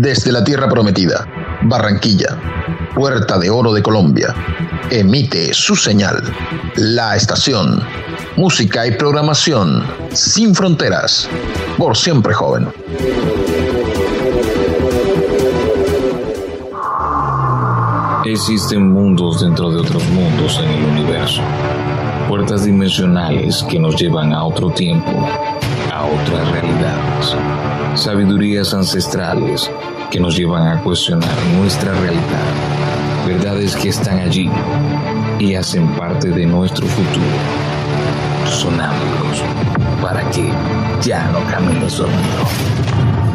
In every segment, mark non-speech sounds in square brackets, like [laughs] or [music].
Desde la Tierra Prometida, Barranquilla, Puerta de Oro de Colombia, emite su señal. La estación. Música y programación sin fronteras. Por siempre joven. Existen mundos dentro de otros mundos en el universo. Puertas dimensionales que nos llevan a otro tiempo, a otras realidades. Sabidurías ancestrales que nos llevan a cuestionar nuestra realidad. Verdades que están allí y hacen parte de nuestro futuro. Sonámbulos para que ya no camines dormido.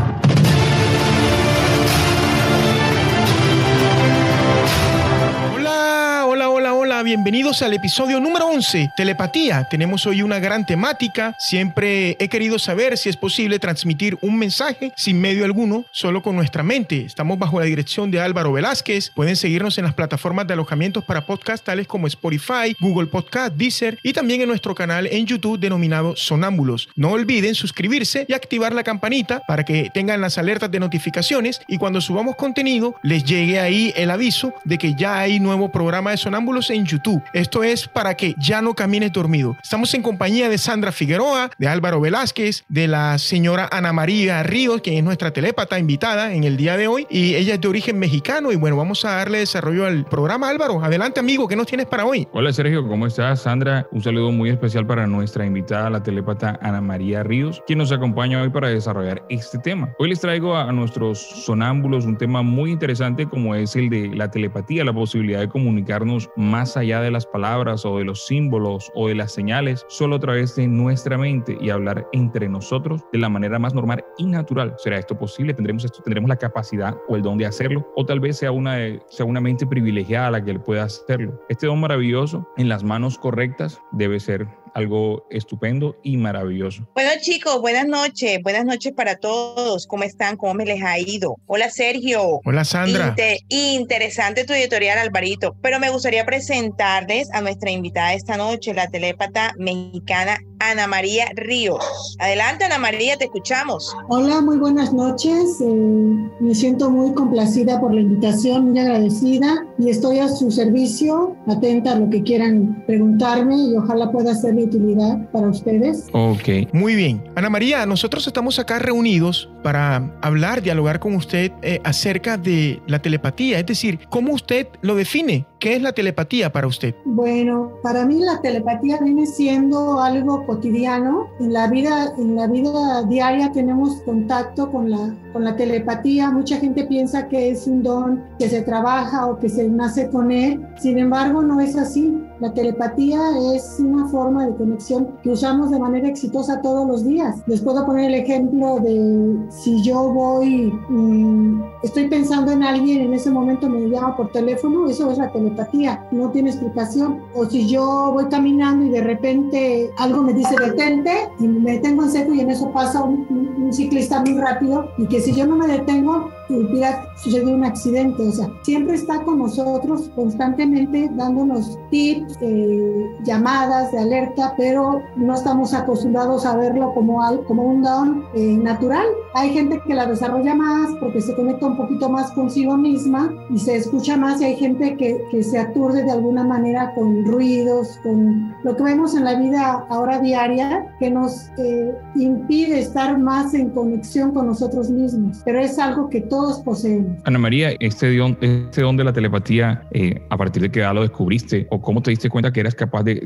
Bienvenidos al episodio número 11, Telepatía. Tenemos hoy una gran temática. Siempre he querido saber si es posible transmitir un mensaje sin medio alguno, solo con nuestra mente. Estamos bajo la dirección de Álvaro Velázquez. Pueden seguirnos en las plataformas de alojamientos para podcast tales como Spotify, Google Podcast, Deezer y también en nuestro canal en YouTube denominado Sonámbulos. No olviden suscribirse y activar la campanita para que tengan las alertas de notificaciones y cuando subamos contenido les llegue ahí el aviso de que ya hay nuevo programa de Sonámbulos en YouTube. Esto es para que ya no camines dormido. Estamos en compañía de Sandra Figueroa, de Álvaro Velázquez, de la señora Ana María Ríos, quien es nuestra telépata invitada en el día de hoy. Y ella es de origen mexicano. Y bueno, vamos a darle desarrollo al programa. Álvaro, adelante amigo, ¿qué nos tienes para hoy? Hola Sergio, ¿cómo estás? Sandra, un saludo muy especial para nuestra invitada, la telépata Ana María Ríos, quien nos acompaña hoy para desarrollar este tema. Hoy les traigo a nuestros sonámbulos un tema muy interesante como es el de la telepatía, la posibilidad de comunicarnos más allá de las palabras o de los símbolos o de las señales, solo a través de nuestra mente y hablar entre nosotros de la manera más normal y natural. ¿Será esto posible? ¿Tendremos esto? ¿Tendremos la capacidad o el don de hacerlo? O tal vez sea una, sea una mente privilegiada la que pueda hacerlo. Este don maravilloso en las manos correctas debe ser algo estupendo y maravilloso. Bueno chicos, buenas noches, buenas noches para todos. ¿Cómo están? ¿Cómo me les ha ido? Hola Sergio. Hola Sandra. interesante tu editorial Alvarito, pero me gustaría presentarles a nuestra invitada esta noche, la telépata mexicana Ana María Ríos. Adelante Ana María, te escuchamos. Hola, muy buenas noches. Eh, me siento muy complacida por la invitación, muy agradecida y estoy a su servicio, atenta a lo que quieran preguntarme y ojalá pueda serle utilidad para ustedes. Ok, muy bien. Ana María, nosotros estamos acá reunidos para hablar, dialogar con usted eh, acerca de la telepatía, es decir, ¿cómo usted lo define? ¿Qué es la telepatía para usted? Bueno, para mí la telepatía viene siendo algo cotidiano. En la vida, en la vida diaria tenemos contacto con la, con la telepatía. Mucha gente piensa que es un don que se trabaja o que se nace con él. Sin embargo, no es así. La telepatía es una forma de conexión que usamos de manera exitosa todos los días. Les puedo poner el ejemplo de si yo voy, y estoy pensando en alguien, en ese momento me llama por teléfono, eso es la telepatía, no tiene explicación. O si yo voy caminando y de repente algo me dice detente y me detengo en seco y en eso pasa un ciclista muy rápido y que si yo no me detengo, hubiera sucedido un accidente. O sea, siempre está con nosotros constantemente dándonos tips, eh, llamadas de alerta, pero no estamos acostumbrados a verlo como, como un don eh, natural. Hay gente que la desarrolla más porque se conecta un poquito más consigo misma y se escucha más y hay gente que, que se aturde de alguna manera con ruidos, con lo que vemos en la vida ahora diaria que nos eh, impide estar más en conexión con nosotros mismos. Pero es algo que todos poseemos. Ana María, este don, este don de la telepatía, eh, ¿a partir de qué edad lo descubriste? ¿O cómo te diste cuenta que eras capaz de,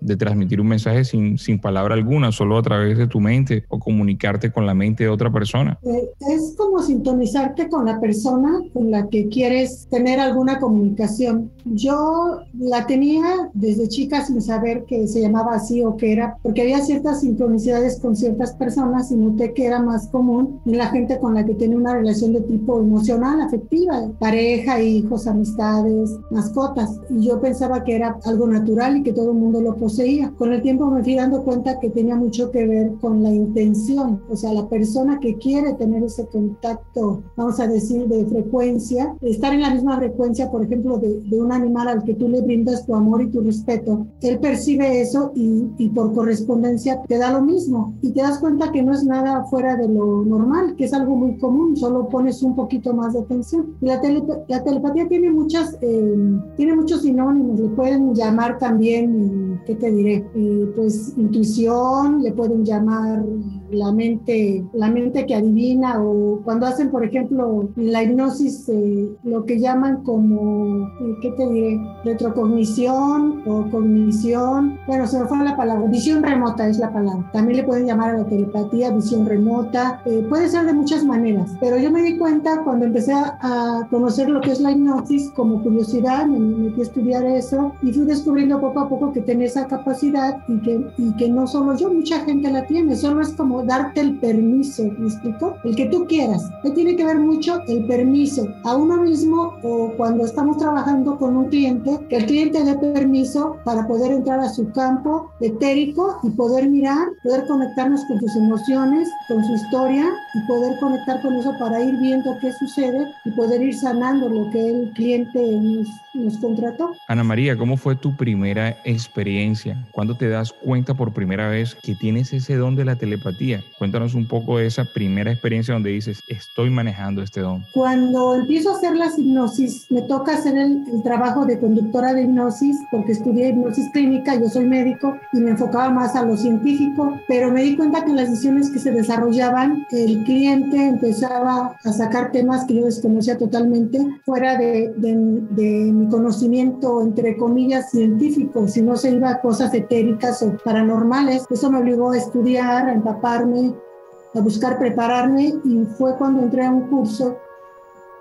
de, transmitir un mensaje sin, sin palabra alguna, solo a través de tu mente o comunicarte con la mente de otra persona? Eh, es como sintonizarte con la persona con la que quieres tener alguna comunicación. Yo la tenía desde chica sin saber que se llamaba así o que era, porque había ciertas sincronicidades con ciertas personas y noté que era más común en la gente con la que tiene una relación de tipo emocional, afectiva, pareja, hijos, amistades, mascotas. Y yo pensaba que era algo natural y que todo el mundo lo poseía. Con el tiempo me fui dando cuenta que tenía mucho que ver con la intención, o sea, la persona que quiere tener ese contacto, vamos a decir, de frecuencia, estar en la misma frecuencia, por ejemplo, de, de un animal al que tú le brindas tu amor y tu respeto, él percibe eso y, y por correspondencia te da lo mismo y te das cuenta que no es nada fuera de lo normal, que es algo muy común, solo pones un poquito más de atención. la, la telepatía tiene muchas, eh, tiene muchos sinónimos, le pueden llamar también, ¿qué te diré? Eh, pues intuición, le pueden llamar la mente, la mente que adivina o cuando hacen, por ejemplo, la hipnosis, eh, lo que llaman como, ¿qué te diré? Retrocognición o cognición, bueno, se me fue la palabra, visión remota es la palabra. También le pueden llamar a la telepatía visión remota, puede ser de muchas maneras, pero yo me di cuenta cuando empecé a conocer lo que es la hipnosis como curiosidad, me metí a estudiar eso y fui descubriendo poco a poco que tenía esa capacidad y que, y que no solo yo, mucha gente la tiene, solo es como darte el permiso, ¿me explico? El que tú quieras. Me tiene que ver mucho el permiso a uno mismo o cuando estamos trabajando con un cliente, que el cliente dé permiso para poder entrar a su campo etérico y poder mirar, poder conectarnos con sus emociones, con su historia y poder conectar con eso para ir viendo qué sucede y poder ir sanando lo que el cliente nos, nos contrató. Ana María, ¿cómo fue tu primera experiencia? ¿Cuándo te das cuenta por primera vez que tienes ese don de la telepatía? Cuéntanos un poco de esa primera experiencia donde dices, estoy manejando este don. Cuando empiezo a hacer las hipnosis, me toca hacer el, el trabajo de conductora de hipnosis porque estudié hipnosis clínica, yo soy médico y me enfocaba más a lo científico, pero me di cuenta que en las sesiones que se desarrollaban, el cliente empezaba a sacar temas que yo desconocía totalmente fuera de, de, de mi conocimiento, entre comillas, científico, si no se iba a cosas etéricas o paranormales. Eso me obligó a estudiar, a empaparme, a buscar prepararme y fue cuando entré a un curso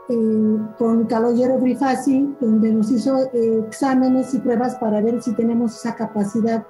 eh, con Calogero Brifasi, donde nos hizo eh, exámenes y pruebas para ver si tenemos esa capacidad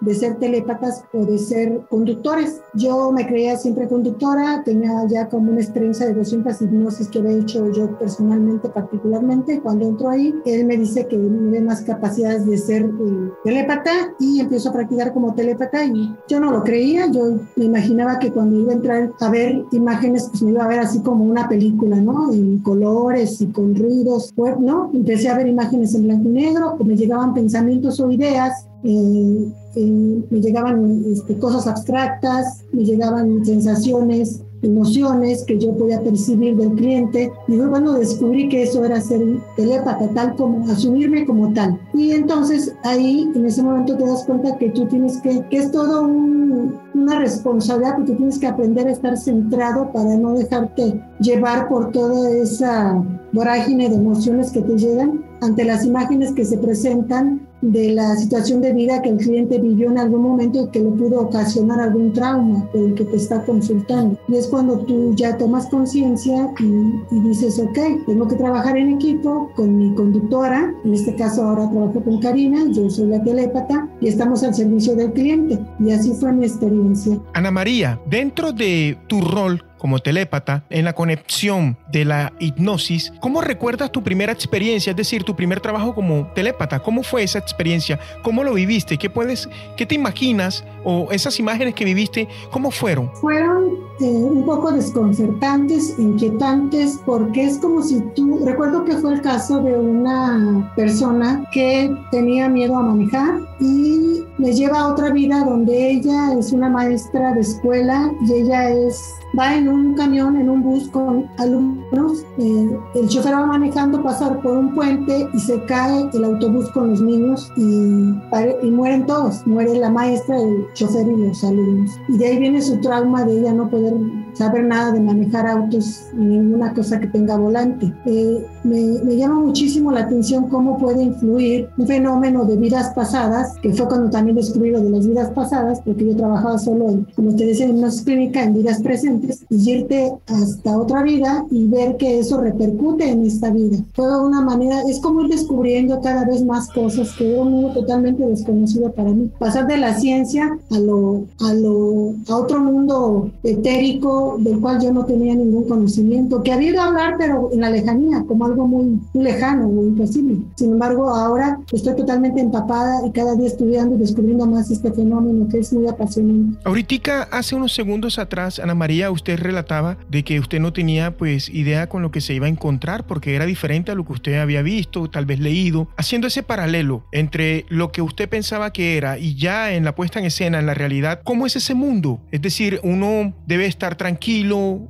de ser telépatas o de ser conductores. Yo me creía siempre conductora, tenía ya como una experiencia de 200 hipnosis que había hecho yo personalmente, particularmente. Cuando entro ahí, él me dice que me ve más capacidades de ser eh, telépata y empiezo a practicar como telépata y yo no lo creía, yo me imaginaba que cuando iba a entrar a ver imágenes, pues me iba a ver así como una película, ¿no? En colores y con ruidos, ¿no? Empecé a ver imágenes en blanco y negro, me llegaban pensamientos o ideas eh, eh, me llegaban este, cosas abstractas, me llegaban sensaciones, emociones que yo podía percibir del cliente y luego cuando descubrí que eso era ser telépata, tal como asumirme como tal. Y entonces ahí en ese momento te das cuenta que tú tienes que, que es todo un, una responsabilidad porque tienes que aprender a estar centrado para no dejarte llevar por toda esa vorágine de emociones que te llegan ante las imágenes que se presentan de la situación de vida que el cliente vivió en algún momento y que le pudo ocasionar algún trauma el que te está consultando. Y es cuando tú ya tomas conciencia y, y, dices, ok, tengo que trabajar en equipo con mi conductora, en este caso ahora trabajo con Karina, yo soy la telépata y estamos al servicio del cliente. Y así fue mi experiencia. Ana María, dentro de tu rol como telépata, en la conexión de la hipnosis, ¿cómo recuerdas tu primera experiencia, es decir, tu primer trabajo como telépata? ¿Cómo fue esa experiencia? ¿Cómo lo viviste? ¿Qué puedes, qué te imaginas o esas imágenes que viviste, cómo fueron? Fueron eh, un poco desconcertantes, inquietantes, porque es como si tú, recuerdo que fue el caso de una persona que tenía miedo a manejar y me lleva a otra vida donde ella es una maestra de escuela y ella es va en un camión, en un bus con alumnos. Eh, el chofer va manejando, pasar por un puente y se cae el autobús con los niños y, y mueren todos. Muere la maestra, el chofer y los alumnos. Y de ahí viene su trauma de ella no poder saber nada de manejar autos ni ninguna cosa que tenga volante. Eh, me, me llama muchísimo la atención cómo puede influir un fenómeno de vidas pasadas, que fue cuando también descubrí lo de las vidas pasadas, porque yo trabajaba solo, en, como te decía, en una clínica en vidas presentes, y irte hasta otra vida y ver que eso repercute en esta vida. Fue una manera, es como ir descubriendo cada vez más cosas que era un mundo totalmente desconocido para mí. Pasar de la ciencia a lo, a lo, a otro mundo etérico del cual yo no tenía ningún conocimiento, que había ido a hablar, pero en la lejanía, como algo muy, muy lejano, muy imposible. Sin embargo, ahora estoy totalmente empapada y cada día estudiando y descubriendo más este fenómeno que es muy apasionante. Ahorita, hace unos segundos atrás, Ana María, usted relataba de que usted no tenía pues idea con lo que se iba a encontrar porque era diferente a lo que usted había visto, tal vez leído, haciendo ese paralelo entre lo que usted pensaba que era y ya en la puesta en escena, en la realidad, ¿cómo es ese mundo? Es decir, uno debe estar tranquilo,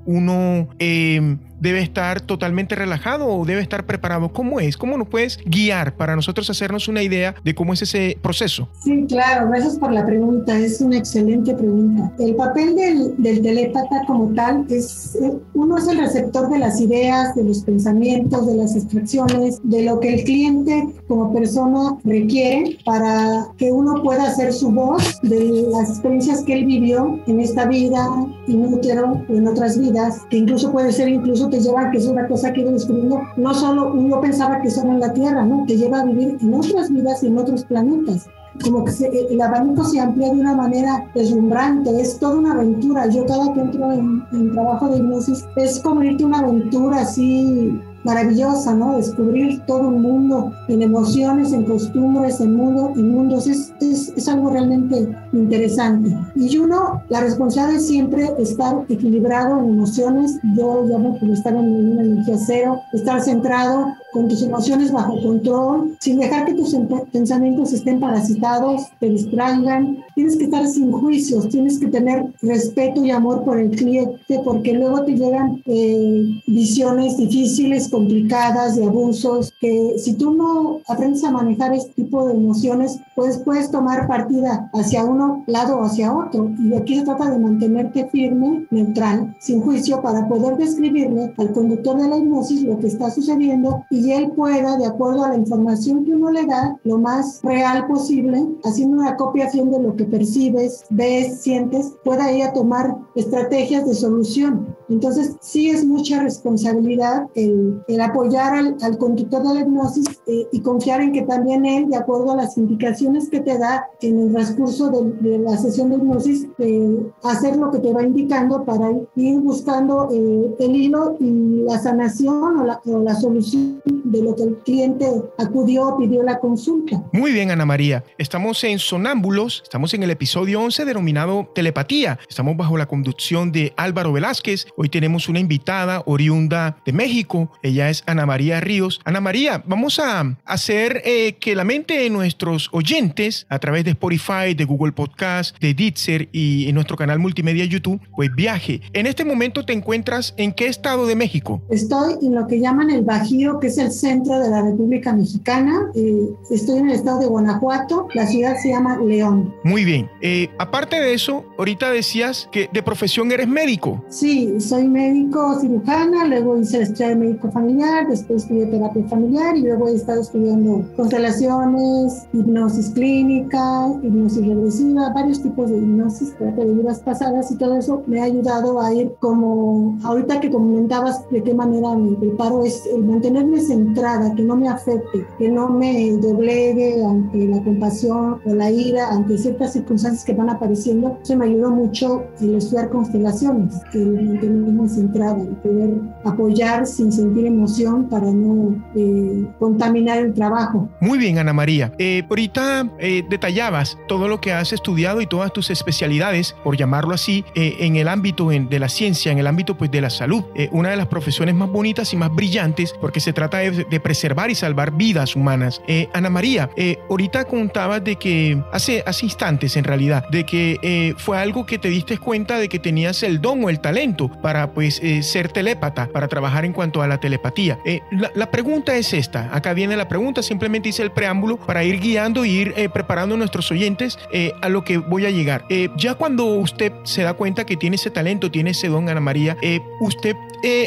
uno... Eh, debe estar totalmente relajado o debe estar preparado? ¿Cómo es? ¿Cómo nos puedes guiar para nosotros hacernos una idea de cómo es ese proceso? Sí, claro, gracias por la pregunta, es una excelente pregunta. El papel del, del telépata como tal es, eh, uno es el receptor de las ideas, de los pensamientos, de las extracciones, de lo que el cliente como persona requiere para que uno pueda hacer su voz de las experiencias que él vivió en esta vida inútero o en otras vidas, que incluso puede ser incluso te lleva, que es una cosa que he descubriendo, no solo uno pensaba que solo en la Tierra, ¿no? Te lleva a vivir en otras vidas y en otros planetas. Como que el abanico se amplía de una manera deslumbrante, es toda una aventura. Yo cada que entro en, trabajo de hipnosis es como una aventura así maravillosa, ¿no? Descubrir todo un mundo en emociones, en costumbres, en, mundo, en mundos, es, es, algo realmente interesante. Y uno, la responsabilidad es siempre estar equilibrado en emociones, yo llamo como estar en una energía cero, estar centrado con tus emociones bajo control, sin dejar que tus pensamientos estén parasitados, te distraigan. Tienes que estar sin juicios, tienes que tener respeto y amor por el cliente, porque luego te llegan eh, visiones difíciles, complicadas, de abusos, que si tú no aprendes a manejar este tipo de emociones, pues puedes tomar partida hacia uno lado o hacia otro. Y aquí se trata de mantenerte firme, neutral, sin juicio, para poder describirle al conductor de la hipnosis lo que está sucediendo y y él pueda, de acuerdo a la información que uno le da, lo más real posible, haciendo una copia de lo que percibes, ves, sientes, pueda ella tomar estrategias de solución. Entonces, sí es mucha responsabilidad el, el apoyar al, conductor de la hipnosis eh, y confiar en que también él, de acuerdo a las indicaciones que te da en el transcurso de, la sesión de hipnosis, hacer lo que te va indicando para ir buscando eh, el hilo y la sanación o la, o la solución de lo que el cliente acudió, pidió la consulta. Muy bien, Ana María. Estamos en Sonámbulos, estamos en el episodio 11 denominado Telepatía. Estamos bajo la conducción de Álvaro Velázquez. Hoy tenemos una invitada oriunda de México. Ella es Ana María Ríos. Ana María, vamos a hacer eh, que la mente de nuestros oyentes a través de Spotify, de Google Podcast, de Ditzer y en nuestro canal multimedia YouTube, pues viaje. En este momento te encuentras en qué estado de México? Estoy en lo que llaman el Bajío, que es el centro de la República Mexicana. Eh, estoy en el estado de Guanajuato. La ciudad se llama León. Muy bien. Eh, aparte de eso, ahorita decías que de profesión eres médico. Sí, soy médico cirujana, luego hice el médico familiar, después estudié terapia familiar y luego he estado estudiando constelaciones, hipnosis clínica, hipnosis regresiva, varios tipos de hipnosis, terapia de vidas pasadas y todo eso me ha ayudado a ir como, ahorita que comentabas de qué manera me preparo, es el mantenerme centrada, que no me afecte, que no me doblegue ante la compasión o la ira, ante ciertas circunstancias que van apareciendo. Eso me ayudó mucho el estudiar constelaciones, el mantenerme centrada, poder apoyar sin sentir emoción para no eh, contaminar el trabajo. Muy bien, Ana María. Eh, ahorita eh, detallabas todo lo que has estudiado y todas tus especialidades, por llamarlo así, eh, en el ámbito en, de la ciencia, en el ámbito pues de la salud. Eh, una de las profesiones más bonitas y más brillantes porque se trata de, de preservar y salvar vidas humanas. Eh, Ana María, ahorita contabas de que hace, hace instantes en realidad, de que fue algo que te diste cuenta de que tenías el don o el talento para pues ser telépata, para trabajar en cuanto a la telepatía. La, la, pregunta es esta, acá viene la pregunta, simplemente hice el preámbulo para ir guiando y ir eh, preparando a nuestros oyentes eh, a lo que voy a llegar. Eh, ya cuando usted se da cuenta que tiene ese talento, tiene ese don, Ana María, ¿usted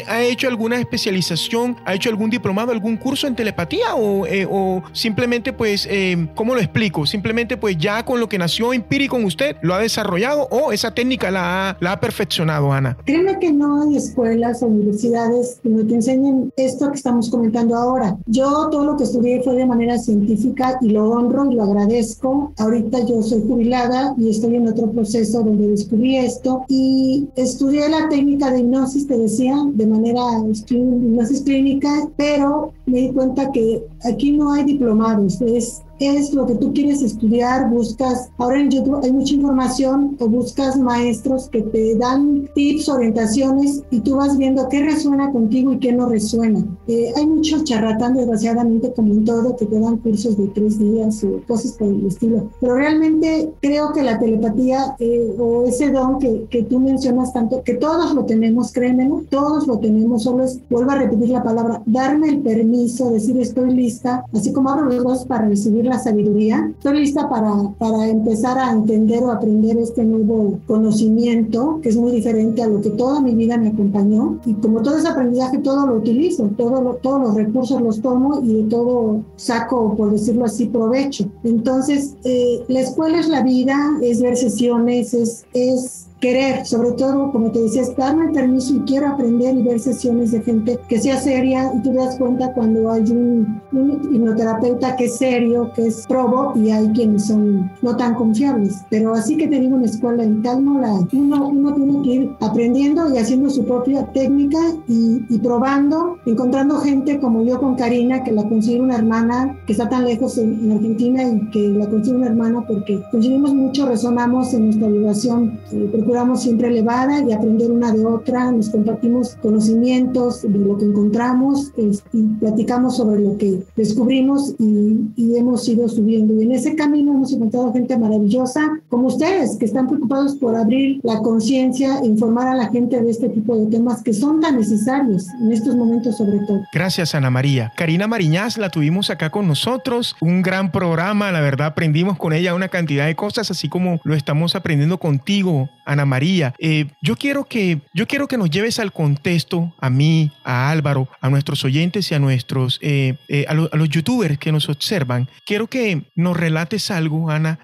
ha hecho alguna especialización, ha hecho algún diplomado, algún curso en telepatía o, o simplemente pues, ¿cómo lo explico? Simplemente pues ya con lo que nació empírico en usted, lo ha desarrollado o esa técnica la ha, la ha perfeccionado, Ana. Créeme que no hay escuelas o universidades donde te enseñen esto que estamos comentando ahora. Yo todo lo que estudié fue de manera científica y lo honro y lo agradezco. Ahorita yo soy jubilada y estoy en otro proceso donde descubrí esto y estudié la técnica de hipnosis, te decía, de manera hipnosis clínica, pero me di cuenta que aquí no hay diplomados, es es lo que tú quieres estudiar, buscas, ahora en YouTube hay mucha información o buscas maestros que te dan tips, orientaciones y tú vas viendo qué resuena contigo y qué no resuena. Eh, hay mucho charlatán, desgraciadamente, como en todo, que te dan cursos de tres días o cosas por el estilo. Pero realmente creo que la telepatía eh, o ese don que, que tú mencionas tanto, que todos lo tenemos, créemelo, todos lo tenemos, solo es, vuelvo a repetir la palabra, darme el permiso, decir estoy lista, así como abro los ojos para recibir la sabiduría. Estoy lista para, para empezar a entender o aprender este nuevo conocimiento que es muy diferente a lo que toda mi vida me acompañó. Y como todo ese aprendizaje, todo lo utilizo, todo todos los recursos los tomo y de todo saco, por decirlo así, provecho. Entonces, eh, la escuela es la vida, es ver sesiones, es, es querer, sobre todo, como te decía, darme el permiso y quiero aprender y ver sesiones de gente que sea seria y tú te das cuenta cuando hay un, hipnoterapeuta que es serio, que es probo y hay quienes son no tan confiables. Pero así que te digo, una escuela en tal no la uno, uno tiene que ir aprendiendo y haciendo su propia técnica y, y, probando, encontrando gente como yo con Karina, que la considero una hermana que está tan lejos en, Argentina y que la considero una hermana porque coincidimos mucho, resonamos en nuestra vibración. Eh, procuramos siempre elevada y aprender una de otra, nos compartimos conocimientos de lo que encontramos y platicamos sobre lo que descubrimos y, y, hemos ido subiendo. Y en ese camino hemos encontrado gente maravillosa como ustedes, que están preocupados por abrir la conciencia e informar a la gente de este tipo de temas que son tan necesarios en estos momentos sobre todo. Gracias, Ana María. Karina Mariñaz la tuvimos acá con nosotros, un gran programa, la verdad aprendimos con ella una cantidad de cosas, así como lo estamos aprendiendo contigo, Ana María. Eh, yo, quiero que, yo quiero que nos lleves al contexto, a mí, a Álvaro, a nuestros oyentes y a nuestros, eh, eh, a, los youtubers que nos observan. Quiero que nos relates algo, Ana,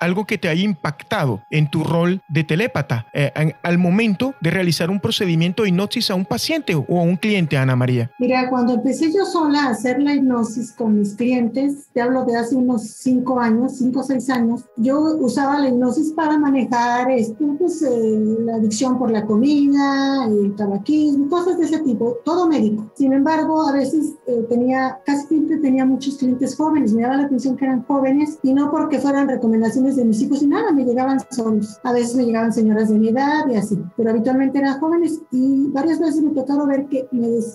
algo que te haya impactado en tu rol de telépata al momento de realizar un procedimiento de hipnosis a un paciente o a un cliente, Ana María. Mira, cuando empecé yo sola a hacer la hipnosis con mis clientes, te hablo de hace unos cinco años, cinco o seis años, yo usaba la hipnosis para manejar esto, pues, eh, la adicción por la comida, el tabaquismo, cosas de ese tipo, todo médico. Sin embargo, a veces eh, tenía, casi siempre tenía muchos clientes jóvenes, me daba la atención que eran jóvenes y no porque fueran recomendaciones de mis hijos y nada, me llegaban solos. A veces me llegaban señoras de mi edad y así, pero habitualmente eran jóvenes y varias veces me tocaron ver que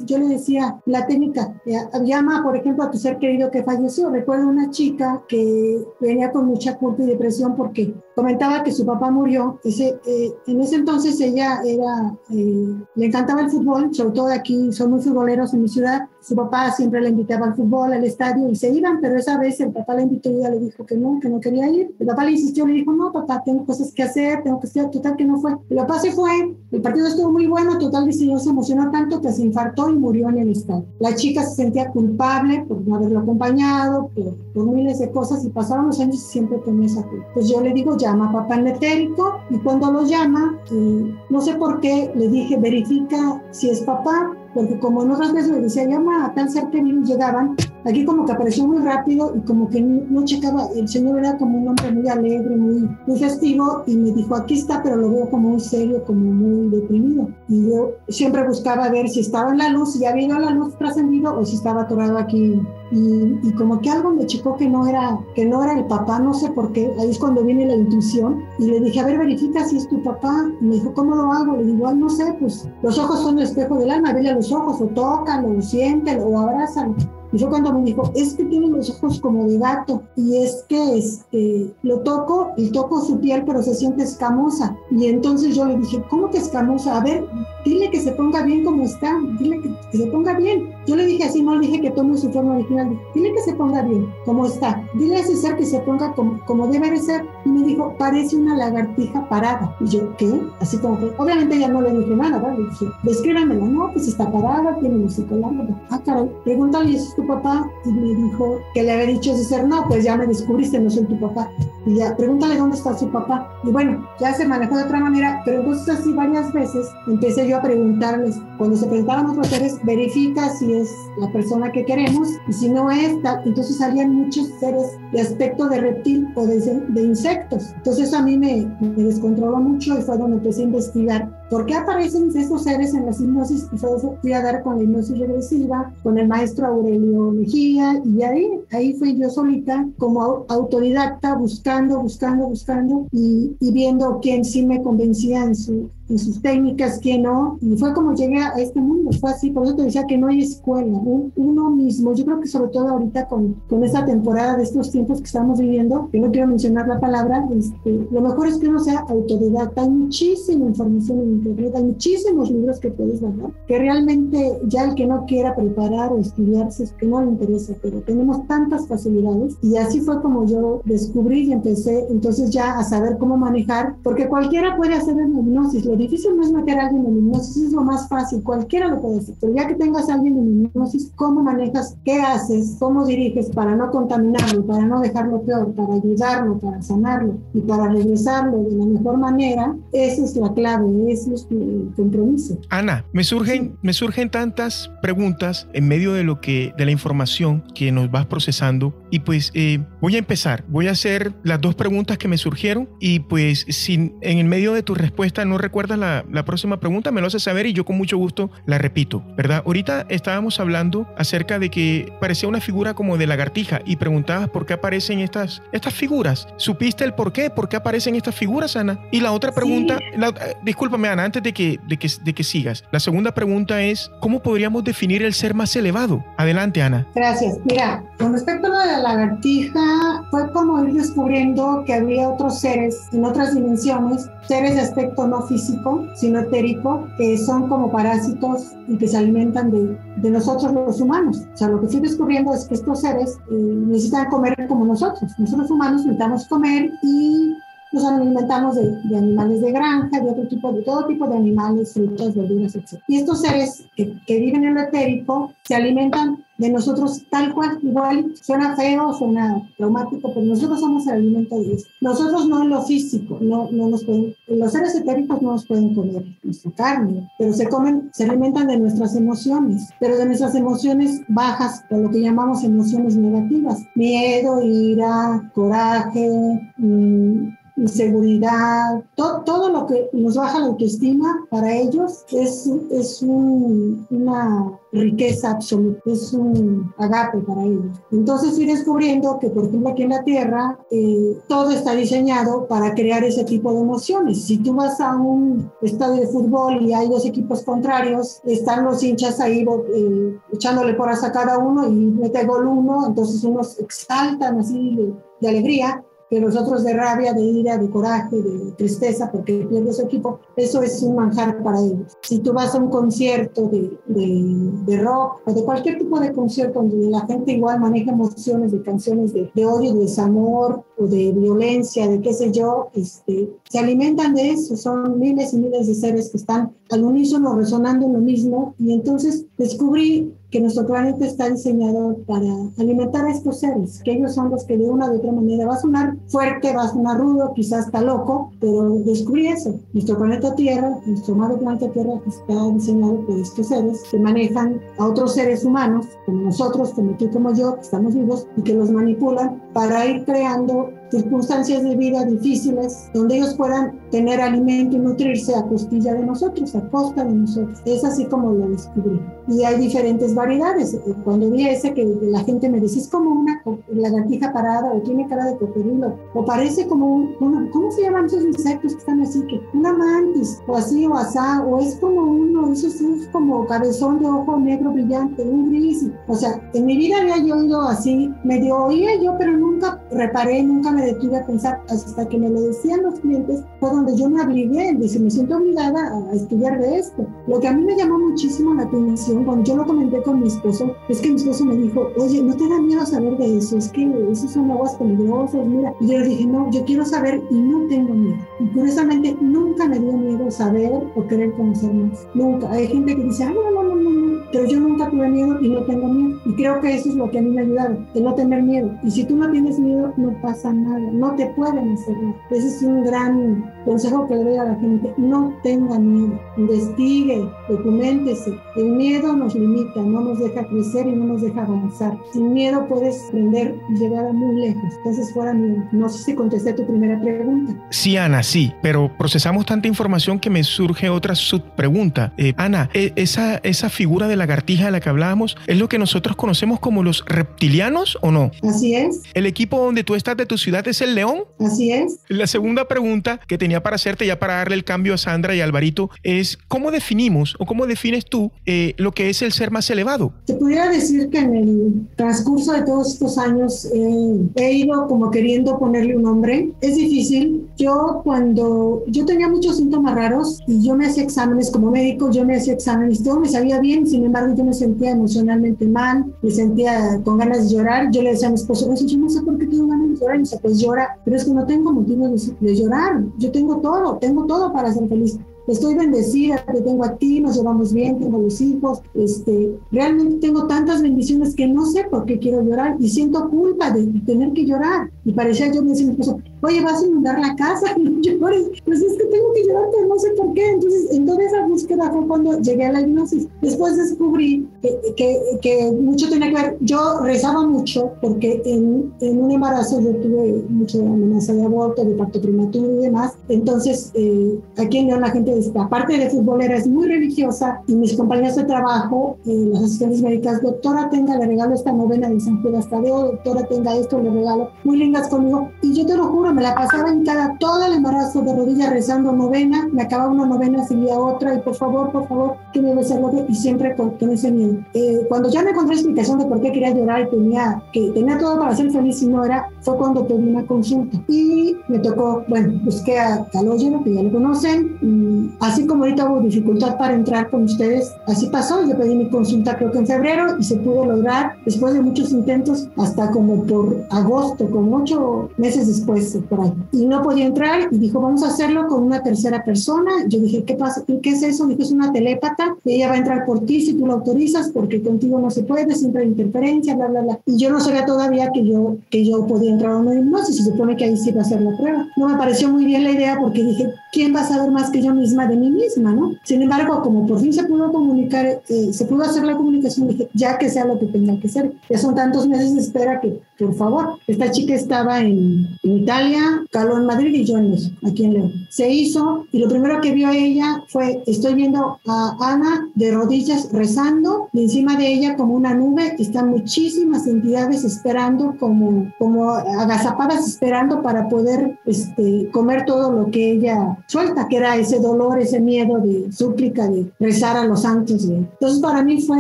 yo le decía la técnica, eh, llama por ejemplo a tu ser querido que falleció. Recuerdo una chica que venía con mucha culpa y depresión porque comentaba que su papá murió, ese, eh, en ese entonces ella era, eh, le encantaba el fútbol, sobre todo aquí son muy futboleros en mi ciudad. Su papá siempre le invitaba al fútbol, al estadio y se iban, pero esa vez el papá la invitó y ella le dijo que no, que no quería ir. El papá le insistió, le dijo, no, papá, tengo cosas que hacer, tengo que estudiar, total que no fue. El papá se fue, el partido estuvo muy bueno, total que se emocionó tanto que se infartó y murió en el estadio. La chica se sentía culpable por no haberlo acompañado, por, por miles de cosas y pasaron los años y siempre tenía esa culpa. Pues yo le digo, llama a papá en etérico y cuando lo llama, y no sé por qué, le dije, verifica si es papá, porque como en otras veces le decía, llama a tal ser que llegaban, aquí como que apareció muy rápido y como que no, checaba, el señor era como un hombre muy alegre, muy, muy festivo y me dijo, aquí está, pero lo veo como muy serio, como muy deprimido. Y yo siempre buscaba ver si estaba en la luz, si había ido la luz trascendido o si estaba atorado aquí. Y, y, como que algo me checó que no era que no era el papá, no sé por qué, ahí es cuando viene la intuición y le dije, a ver, verifica si es tu papá. Y me dijo, ¿cómo lo hago? Le digo, no sé, pues los ojos son el espejo del alma, vele a los ojos, o tócalo, o siéntelo, o abrázalo. Y fue cuando me dijo, es que tiene los ojos como de gato y es que este, lo toco y toco su piel pero se siente escamosa. Y entonces yo le dije, ¿cómo que escamosa? A ver, dile que se ponga bien como está, dile que, se ponga bien. Yo le dije así, no le dije que tome su forma original, dile que se ponga bien, como está, dile a ser que se ponga como, como debe de ser. Y me dijo, parece una lagartija parada. Y yo, ¿qué? Así como que, obviamente ya no le dije nada, ¿verdad? Le dije, descríbamela, no, pues está parada, tiene hocico largo. Ah, caray, pregúntale, ¿es tu papá? Y me dijo que le había dicho ser, no, pues ya me descubriste, no soy tu papá. Y ya, pregúntale dónde está su papá. Y bueno, ya se manejó de otra manera, pero entonces así varias veces empecé yo a preguntarles, cuando se presentaban otros seres, verifica si es la persona que queremos y si no es, entonces salían muchos seres de aspecto de reptil o de, de insectos. Entonces a mí me, me, descontroló mucho y fue donde empecé a investigar por qué aparecen estos seres en las hipnosis y fui a dar con la hipnosis regresiva, con el maestro Aurelio Mejía y ahí, ahí fui yo solita como autodidacta buscando, buscando, buscando y, y viendo quién sí me convencía en su, y sus técnicas, que no. Y fue como llegué a este mundo, fue así. Por eso te decía que no hay escuela, uno mismo. Yo creo que sobre todo ahorita con, con esta temporada de estos tiempos que estamos viviendo, que no quiero mencionar la palabra, este, lo mejor es que uno sea autodidacta. Hay muchísima información en internet, hay muchísimos libros que puedes bajar, que realmente ya el que no quiera preparar o estudiarse es que no le interesa, pero tenemos tantas facilidades. Y así fue como yo descubrí y empecé entonces ya a saber cómo manejar, porque cualquiera puede hacer el hipnosis. Lo difícil no es meter a alguien en hipnosis, es lo más fácil, cualquiera lo puede hacer. Pero ya que tengas a alguien en hipnosis, ¿cómo manejas? ¿Qué haces? ¿Cómo diriges para no contaminarlo, para no dejarlo peor, para ayudarlo, para sanarlo y para regresarlo de la mejor manera? Esa es la clave, ese es el compromiso. Ana, me surgen, me surgen tantas preguntas en medio de lo que, de la información que nos vas procesando y pues eh, voy a empezar, voy a hacer las dos preguntas que me surgieron y pues si en el medio de tu respuesta no recuerdas la, próxima pregunta, me lo haces saber y yo con mucho gusto la repito, ¿verdad? Ahorita estábamos hablando acerca de que parecía una figura como de lagartija y preguntabas por qué aparecen estas, estas figuras. ¿Supiste el por qué? ¿Por qué aparecen estas figuras, Ana? Y la otra pregunta, eh, discúlpame, Ana, antes de que, de, que, de que sigas. La segunda pregunta es, ¿cómo podríamos definir el ser más elevado? Adelante, Ana. Gracias. Mira, con respecto a lo de la lagartija, fue como ir descubriendo que había otros seres en otras dimensiones, seres de aspecto no físico sino etérico, que son como parásitos y que se alimentan de, de nosotros los humanos. O sea, lo que estoy descubriendo es que estos seres eh, necesitan comer como nosotros. Nosotros humanos necesitamos comer y nos alimentamos de, de, animales de granja, de otro tipo, de todo tipo de animales, frutas, verduras, etc. Y estos seres que, que viven en lo etérico se alimentan de nosotros tal cual, igual, suena feo, suena traumático, pero nosotros somos el alimento de Dios. Nosotros no lo físico, no, no nos pueden, los seres etéricos no nos pueden comer nuestra carne, pero se comen, se alimentan de nuestras emociones, pero de nuestras emociones bajas, o lo que llamamos emociones negativas, miedo, ira, coraje, mmm, inseguridad, todo lo que nos baja la autoestima para ellos es, es una riqueza absoluta, es un agape para ellos. Entonces fui descubriendo que, por ejemplo, aquí en la Tierra, eh, todo está diseñado para crear ese tipo de emociones. Si tú vas a un estadio de fútbol y hay dos equipos contrarios, están los hinchas ahí eh, echándole porras a cada uno y mete gol uno, entonces unos exaltan así de, de alegría que nosotros de rabia, de ira, de coraje, de tristeza porque pierde su equipo, eso es un manjar para ellos. Si tú vas a un concierto de, de, de rock o de cualquier tipo de concierto donde la gente igual maneja emociones de canciones de, de odio, de desamor o de violencia, de qué sé yo, este, se alimentan de eso. Son miles y miles de seres que están al unísono resonando en lo mismo y entonces descubrí que nuestro planeta está diseñado para alimentar a estos seres, que ellos son los que de una u otra manera va a sonar fuerte, va a sonar rudo, quizás está loco, pero descubrí eso. Nuestro planeta Tierra, nuestro amado planeta Tierra está diseñado por estos seres que manejan a otros seres humanos, como nosotros, como tú, como yo, que estamos vivos, y que los manipulan para ir creando circunstancias de vida difíciles donde ellos puedan tener alimento y nutrirse a costilla de nosotros, a costa de nosotros. Es así como lo descubrí. Y hay diferentes variedades. Eh, cuando vi ese que la gente me decía, es como una lagartija parada o tiene cara de cocodrilo o parece como un, ¿cómo se llaman esos insectos que están así? Que una mantis o así o asá o es como uno, eso es como cabezón de ojo negro brillante, un gris. O sea, en mi vida había yo oído así, medio oía yo, pero nunca reparé, nunca me detuve a pensar hasta que me lo decían los clientes, fue donde yo me obligué, dice, me siento obligada a estudiar de esto. Lo que a mí me llamó muchísimo la atención, cuando yo lo comenté con mi esposo, es que mi esposo me dijo, oye, ¿no te da miedo saber de eso? Es que esos son aguas peligrosas, mira. Y yo le dije, no, yo quiero saber y no tengo miedo. Y curiosamente nunca me dio miedo saber o querer conocer más. Nunca. Hay gente que dice, ah, no, no, no, no, no. Pero yo nunca tuve miedo y no tengo miedo. Y creo que eso es lo que a mí me ha ayudado, el no tener miedo. Y si tú no tienes miedo, no pasa nada. No te pueden hacer nada. Ese es un gran consejo que le doy a la gente. No tenga miedo. Investigue, documentese. El miedo nos limita, no nos deja crecer y no nos deja avanzar. Sin miedo puedes aprender y llegar a muy lejos. Entonces, fuera miedo. No sé si contesté tu primera pregunta. Sí, Ana, sí, pero procesamos tanta información que me surge otra subpregunta. Eh, Ana, e, esa, esa figura de lagartija de la que hablábamos es lo que nosotros conocemos como los reptilianos o no? Así es. ¿El equipo donde tú estás de tu ciudad es el león? Así es. La segunda pregunta que tenía para hacerte ya para darle el cambio a Sandra y a Alvarito es ¿cómo definimos o cómo defines tú eh, lo que es el ser más elevado? Te pudiera decir que en el transcurso de todos estos años eh, he ido como queriendo ponerle un nombre. Es difícil. Yo cuando yo tenía muchos síntomas raros y yo me hacía exámenes como médico, yo me hacía exámenes, todo me sabía bien, sin embargo yo me sentía emocionalmente mal, me sentía con ganas de llorar. Yo le decía a mi esposo, yo no sé por qué tengo ganas de llorar. Y me dice, pues llora, pero es que no tengo motivos de, de llorar. Yo tengo todo, tengo todo para ser feliz estoy bendecida, te tengo a ti, nos llevamos bien, tengo los hijos, este, realmente tengo tantas bendiciones que no sé por qué quiero llorar y siento culpa de tener que llorar. Y parecía yo me decía mi esposo, oye, vas a inundar la casa, [laughs] no llores. Pues es que tengo que llorar, pero no sé por qué. Entonces, en toda esa búsqueda fue cuando llegué a la hipnosis. Después descubrí que, que, que mucho tenía que ver, yo rezaba mucho porque en, en, un embarazo yo tuve mucha amenaza de aborto, de parto prematuro y demás. Entonces, eh, aquí en León la gente aparte de futbolera, es muy religiosa y mis compañeros de trabajo, eh, las asistentes médicas, doctora tenga, le regalo esta novena de San Judas Tadeo, doctora tenga esto, le regalo, muy lindas conmigo. Y yo te lo juro, me la pasaba en cada, todo el embarazo de rodillas rezando novena, me acababa una novena, seguía otra y por favor, por favor, que me bese y siempre con, con ese miedo. Eh, cuando ya me encontré explicación de por qué quería llorar y tenía, que tenía todo para ser feliz y no era, fue cuando pedí una consulta. Y me tocó, bueno, busqué a Calógeno, que ya lo conocen, y Así como ahorita hubo dificultad para entrar con ustedes, así pasó. Yo pedí mi consulta creo que en febrero y se pudo lograr después de muchos intentos hasta como por agosto, como ocho meses después por ahí. Y no podía entrar y dijo, vamos a hacerlo con una tercera persona. Yo dije, ¿qué pasa? ¿Qué es eso? Dijo, es una telépata. Ella va a entrar por ti si tú lo autorizas porque contigo no se puede, siempre hay interferencia, bla, bla, bla. Y yo no sabía todavía que yo, que yo podía entrar a una hipnosis. Se supone que ahí sí iba a hacer la prueba. No me pareció muy bien la idea porque dije, ¿quién va a saber más que yo misma de mí misma, ¿no? Sin embargo, como por fin se pudo comunicar, eh, se pudo hacer la comunicación, dije, ya que sea lo que tenga que ser. Ya son tantos meses de espera que, por favor, esta chica estaba en, en Italia, Carlos en Madrid y yo en México, aquí en León. Se hizo y lo primero que vio ella fue, estoy viendo a Ana de rodillas rezando y encima de ella como una nube están muchísimas entidades esperando como, como agazapadas esperando para poder este, comer todo lo que ella suelta, que era ese dolor, ese miedo de súplica, de rezar a los santos. Entonces para mí fue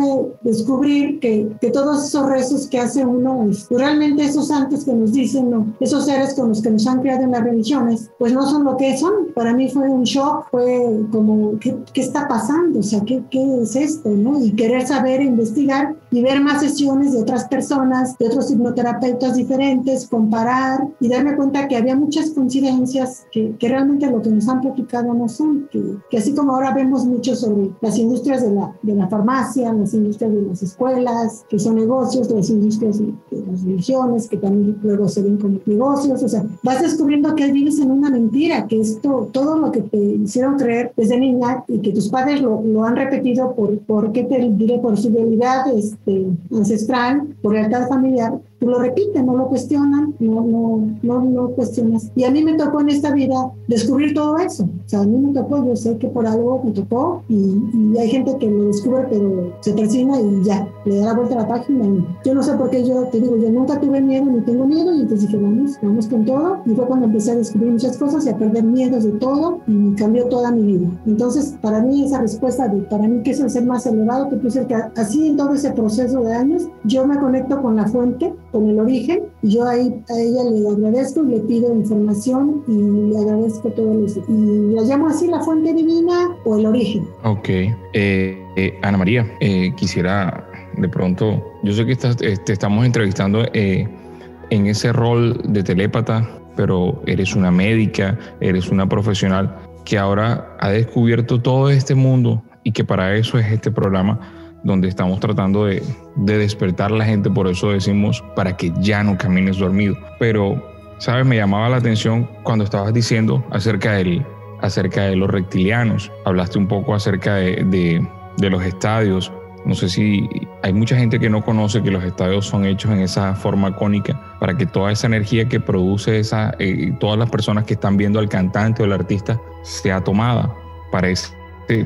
descubrir que, que todos esos rezos que hace uno, es, pues, esos santos que nos dicen, no, esos seres con los que nos han creado en las religiones, pues no son lo que son. Para mí fue un shock, fue como, ¿qué, qué está pasando? O sea, ¿qué, ¿qué es esto? ¿no? Y querer saber, investigar y ver más sesiones de otras personas, de otros hipnoterapeutas diferentes, comparar y darme cuenta que había muchas coincidencias que, que realmente lo que nos han platicado no son, que, que así como ahora vemos mucho sobre las industrias de la, de la farmacia, las industrias de las escuelas, que son negocios, las industrias de, las religiones, que también luego se ven como negocios, o sea, vas descubriendo que vives en una mentira, que esto, todo lo que te hicieron creer desde niña y que tus padres lo, lo han repetido por, por, ¿qué te diré? Por fidelidad este, ancestral, por lealtad familiar, lo repites, no lo cuestionan, no, no, no, no cuestionas. Y a mí me tocó en esta vida descubrir todo eso. O sea, a mí me tocó, yo sé que por algo me tocó y, y hay gente que lo descubre pero se persina y ya, le da la vuelta a la página. Y yo no sé por qué yo, te digo, yo nunca tuve miedo ni tengo miedo y entonces dije, vamos, vamos con todo. Y fue cuando empecé a descubrir muchas cosas y a perder miedos de todo y cambió toda mi vida. Entonces, para mí esa respuesta de, para mí que es el ser más elevado, que puse que así en todo ese proceso de años, yo me conecto con la fuente con el origen. Yo ahí a ella le agradezco y le pido información y le agradezco todo eso. Y la llamo así la fuente divina o el origen. Ok. Eh, eh, Ana María, eh, quisiera de pronto, yo sé que estás, te estamos entrevistando en ese rol de telépata, pero eres una médica, eres una profesional que ahora ha descubierto todo este mundo y que para eso es este programa donde estamos tratando de, despertar a la gente, por eso decimos para que ya no camines dormido. Pero, ¿sabes? Me llamaba la atención cuando estabas diciendo acerca, del, acerca de los reptilianos, hablaste un poco acerca de, los estadios. No sé si hay mucha gente que no conoce que los estadios son hechos en esa forma cónica para que toda esa energía que produce esa, eh, todas las personas que están viendo al cantante o al artista sea tomada. Parece,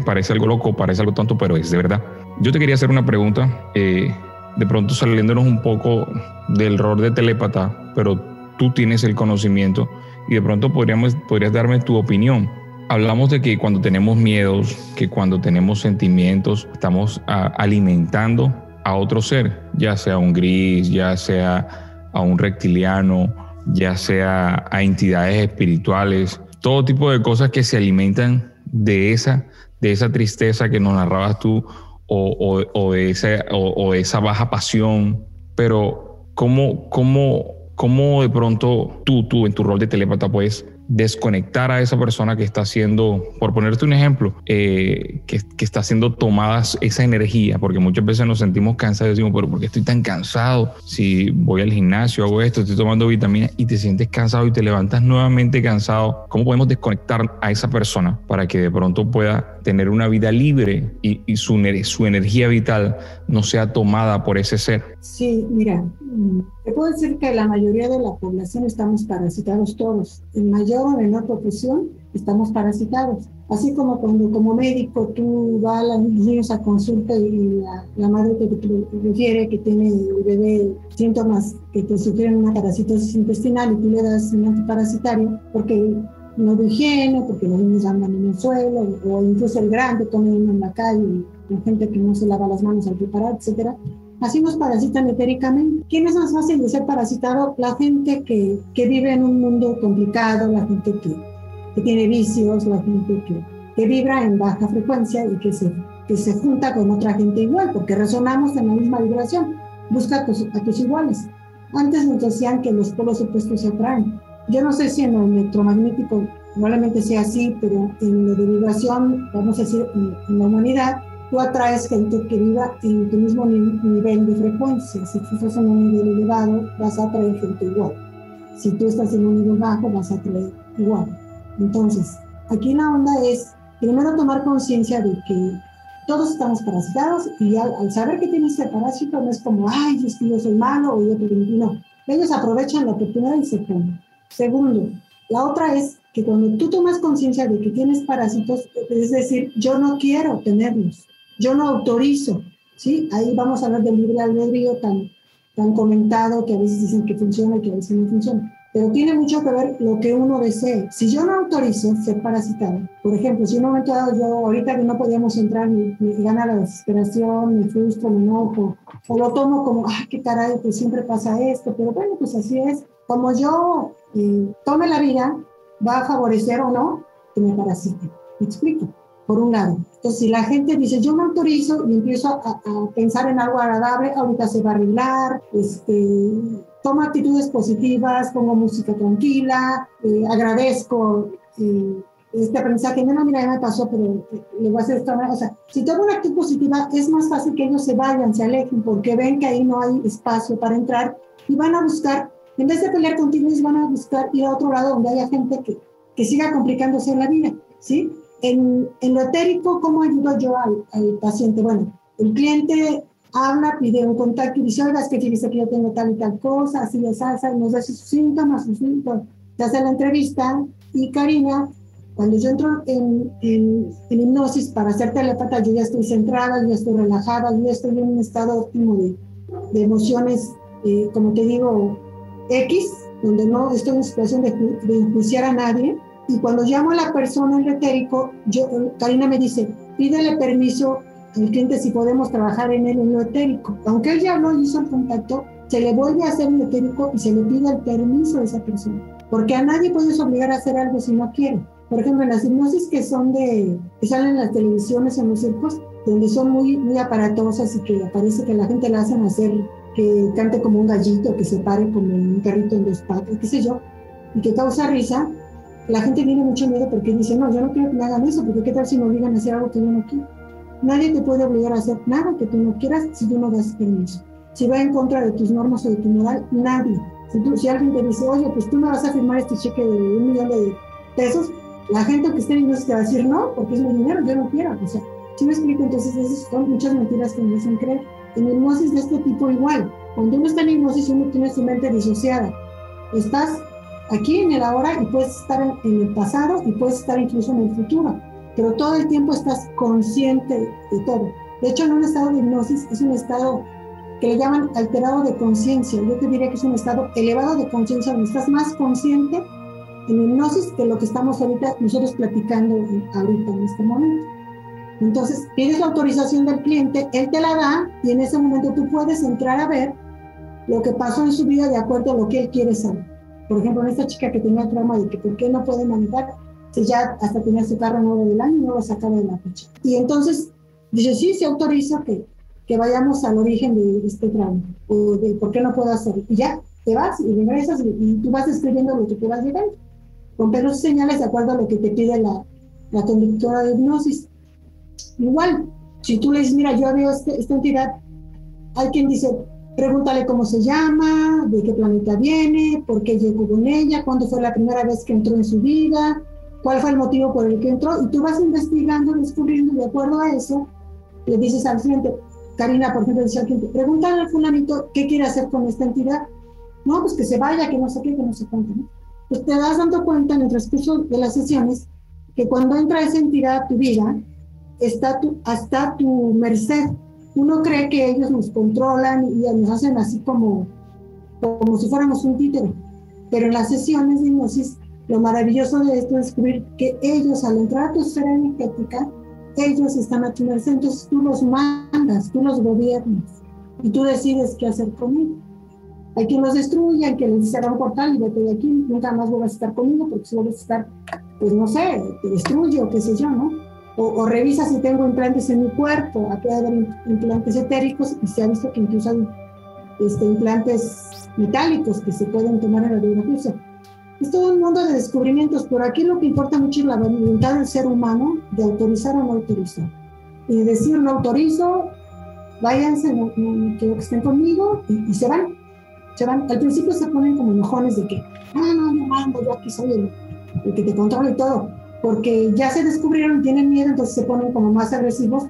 parece algo loco, parece algo tonto, pero es de verdad. Yo te quería hacer una pregunta, eh, de pronto saliéndonos un poco del rol de telépata, pero tú tienes el conocimiento y de pronto podríamos, podrías darme tu opinión. Hablamos de que cuando tenemos miedos, que cuando tenemos sentimientos, estamos alimentando a otro ser, ya sea un gris, ya sea a un reptiliano, ya sea a entidades espirituales, todo tipo de cosas que se alimentan de esa, de esa tristeza que nos narrabas tú o, de, esa, o, esa baja pasión, pero ¿cómo, cómo, cómo de pronto tú, tú en tu rol de telépata puedes desconectar a esa persona que está haciendo, por ponerte un ejemplo, eh, que, que, está haciendo tomadas esa energía, porque muchas veces nos sentimos cansados y decimos, pero ¿por qué estoy tan cansado? Si voy al gimnasio, hago esto, estoy tomando vitaminas y te sientes cansado y te levantas nuevamente cansado, ¿cómo podemos desconectar a esa persona para que de pronto pueda tener una vida libre y, y su, su energía vital no sea tomada por ese ser? Sí, mira, te puedo decir que la mayoría de la población estamos parasitados todos. En mayor o menor proporción estamos parasitados. Así como cuando como médico tú vas a los niños a consulta y la, madre te, refiere que tiene el bebé síntomas que te sufren una parasitosis intestinal y tú le das un antiparasitario porque no de higiene, porque los niños andan en el suelo o incluso el grande come en la calle con gente que no se lava las manos al preparar, etcétera Así nos parasitan etéricamente. ¿Quién es más fácil de ser parasitado? La gente que, que vive en un mundo complicado, la gente que, que tiene vicios, la gente que, que, vibra en baja frecuencia y que se, que se junta con otra gente igual, porque resonamos en la misma vibración. Busca a tus, a tus iguales. Antes nos decían que los polos opuestos se atraen. Yo no sé si en el electromagnético probablemente sea así, pero en la de vibración, vamos a decir, en la humanidad, tú atraes gente que viva en tu mismo nivel de frecuencia. Si tú estás en un nivel elevado, vas a atraer gente igual. Si tú estás en un nivel bajo, vas a atraer igual. Entonces, aquí la onda es primero tomar conciencia de que todos estamos parasitados y al, saber que tienes este parásito no es como, ay, es que yo soy malo o yo te no. Ellos aprovechan la oportunidad y se ponen. Segundo, la otra es que cuando tú tomas conciencia de que tienes parásitos, es decir, yo no quiero tenerlos, yo no autorizo, ¿sí? Ahí vamos a hablar del libre albedrío tan, tan comentado que a veces dicen que funciona y que a veces no funciona. Pero tiene mucho que ver lo que uno desee. Si yo no autorizo ser parasitado, por ejemplo, si en un momento dado yo, ahorita que no podíamos entrar, me, gana la desesperación, me frustro, me enojo, o lo tomo como, ah, qué caray, pues siempre pasa esto, pero bueno, pues así es. Como yo eh, tome la vida, va a favorecer o no que me parasite. ¿Me explico? Por un lado. Entonces, si la gente dice, yo me autorizo y empiezo a, pensar en algo agradable, ahorita se va a arreglar, este, tomo actitudes positivas, pongo música tranquila, eh, agradezco eh, este aprendizaje. No, no, mira, ya me pasó, pero le voy a hacer esta O sea, si tomo una actitud positiva, es más fácil que ellos se vayan, se alejen, porque ven que ahí no hay espacio para entrar y van a buscar, en vez de pelear contigo, van a buscar ir a otro lado donde haya gente que, que siga complicándose en la vida, ¿sí? En, en lo etérico, ¿cómo ayudo yo al, al, paciente? Bueno, el cliente habla, pide un contacto y dice, oiga, es que fíjese que yo tengo tal y tal cosa, así de salsa, y nos dice sus síntomas, sus síntomas. Se hace la entrevista y Karina, cuando yo entro en, en, en hipnosis para hacer telepata, yo ya estoy centrada, yo ya estoy relajada, yo ya estoy en un estado óptimo de, de emociones, eh, como te digo, X, donde no estoy en situación de, de a nadie, y cuando llamo a la persona en etérico, yo, Karina me dice, pídele permiso al cliente si podemos trabajar en él en lo etérico. Aunque él ya y hizo el contacto, se le vuelve a hacer un etérico y se le pide el permiso de esa persona. Porque a nadie puedes obligar a hacer algo si no quiere. Por ejemplo, en las hipnosis que son de, que salen en las televisiones, en los circos, donde son muy, muy aparatosas y que parece que la gente la hacen hacer que cante como un gallito, que se pare como un perrito en dos patas, qué sé yo, y que causa risa, la gente tiene mucho miedo porque dice, no, yo no quiero que me hagan eso, porque qué tal si me obligan a hacer algo que yo no quiero. Nadie te puede obligar a hacer nada que tú no quieras si tú no das permiso. Si va en contra de tus normas o de tu moral, nadie. Si, tú, si alguien te dice, oye, pues tú me vas a firmar este cheque de un millón de pesos, la gente que esté en hipnosis te va a decir, no, porque es mi dinero, yo no quiero. O sea, si me explico, entonces esas son muchas mentiras que me hacen creer. En hipnosis de este tipo igual. Cuando uno está en hipnosis, uno tiene su mente disociada. Estás aquí en el ahora y puedes estar en, el pasado y puedes estar incluso en el futuro, pero todo el tiempo estás consciente de todo. De hecho, en un estado de hipnosis es un estado que le llaman alterado de conciencia. Yo te diría que es un estado elevado de conciencia donde estás más consciente en hipnosis que lo que estamos ahorita nosotros platicando ahorita en este momento. Entonces, pides la autorización del cliente, él te la da y en ese momento tú puedes entrar a ver lo que pasó en su vida de acuerdo a lo que él quiere saber. Por ejemplo, esta chica que tenía trauma de que por qué no puede manejar, si ya hasta tenía su carro nuevo del año y no lo sacaba de la fecha. Y entonces dice, sí, se autoriza que, que vayamos al origen de este trauma, o de por qué no puedo hacer. Y ya, te vas y regresas y, tú vas escribiendo lo que vas llegando, con pelos señales de acuerdo a lo que te pide la, la conductora de hipnosis. Igual, si tú le dices, mira, yo veo este, esta entidad, hay quien dice, Pregúntale cómo se llama, de qué planeta viene, por qué llegó con ella, cuándo fue la primera vez que entró en su vida, cuál fue el motivo por el que entró. Y tú vas investigando, descubriendo, de acuerdo a eso, le dices al cliente, Karina, por ejemplo, dice al cliente, pregúntale al fulanito qué quiere hacer con esta entidad. No, pues que se vaya, que no sé qué, que no sé cuánto. ¿no? Pues te das dando cuenta en el transcurso de las sesiones que cuando entra esa entidad a tu vida, está tu, hasta tu merced uno cree que ellos nos controlan y nos hacen así como, como si fuéramos un títere. Pero en las sesiones de hipnosis, lo maravilloso de esto es descubrir que ellos, al entrar a tu esfera energética, ellos están a tu merced, entonces tú los mandas, tú los gobiernas y tú decides qué hacer conmigo. Hay quien los destruye, hay quien les dice, un portal y vete de aquí, nunca más vuelvas a estar conmigo porque si vuelves a estar, pues no sé, te destruye o qué sé yo, ¿no? O, revisa si tengo implantes en mi cuerpo, aquí hay haber implantes etéricos y se ha visto que incluso hay este, implantes metálicos que se pueden tomar en radiografía. Es todo un mundo de descubrimientos, pero aquí lo que importa mucho es la voluntad del ser humano de autorizar o no autorizar. Y decir no autorizo, váyanse, no, quiero que estén conmigo y, se van. Se van. Al principio se ponen como enojones de que, ah, no, no mando, yo aquí soy el, el que te controla y todo porque ya se descubrieron tienen miedo, entonces se ponen como más agresivos,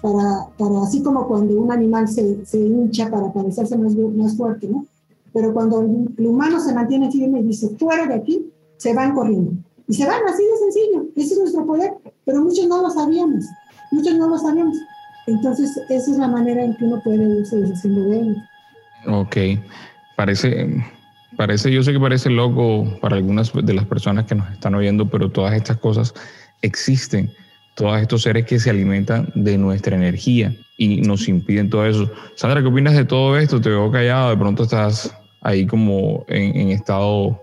para, para así como cuando un animal se, se hincha para parecerse más, más fuerte, ¿no? Pero cuando el, humano se mantiene firme y dice, fuera de aquí, se van corriendo. Y se van así de sencillo, ese es nuestro poder, pero muchos no lo sabíamos, muchos no lo sabíamos. Entonces, esa es la manera en que uno puede irse deshaciendo de él. Ok, parece, Parece, yo sé que parece loco para algunas de las personas que nos están oyendo, pero todas estas cosas existen. Todos estos seres que se alimentan de nuestra energía y nos impiden todo eso. Sandra, ¿qué opinas de todo esto? Te veo callado, de pronto estás ahí como en, estado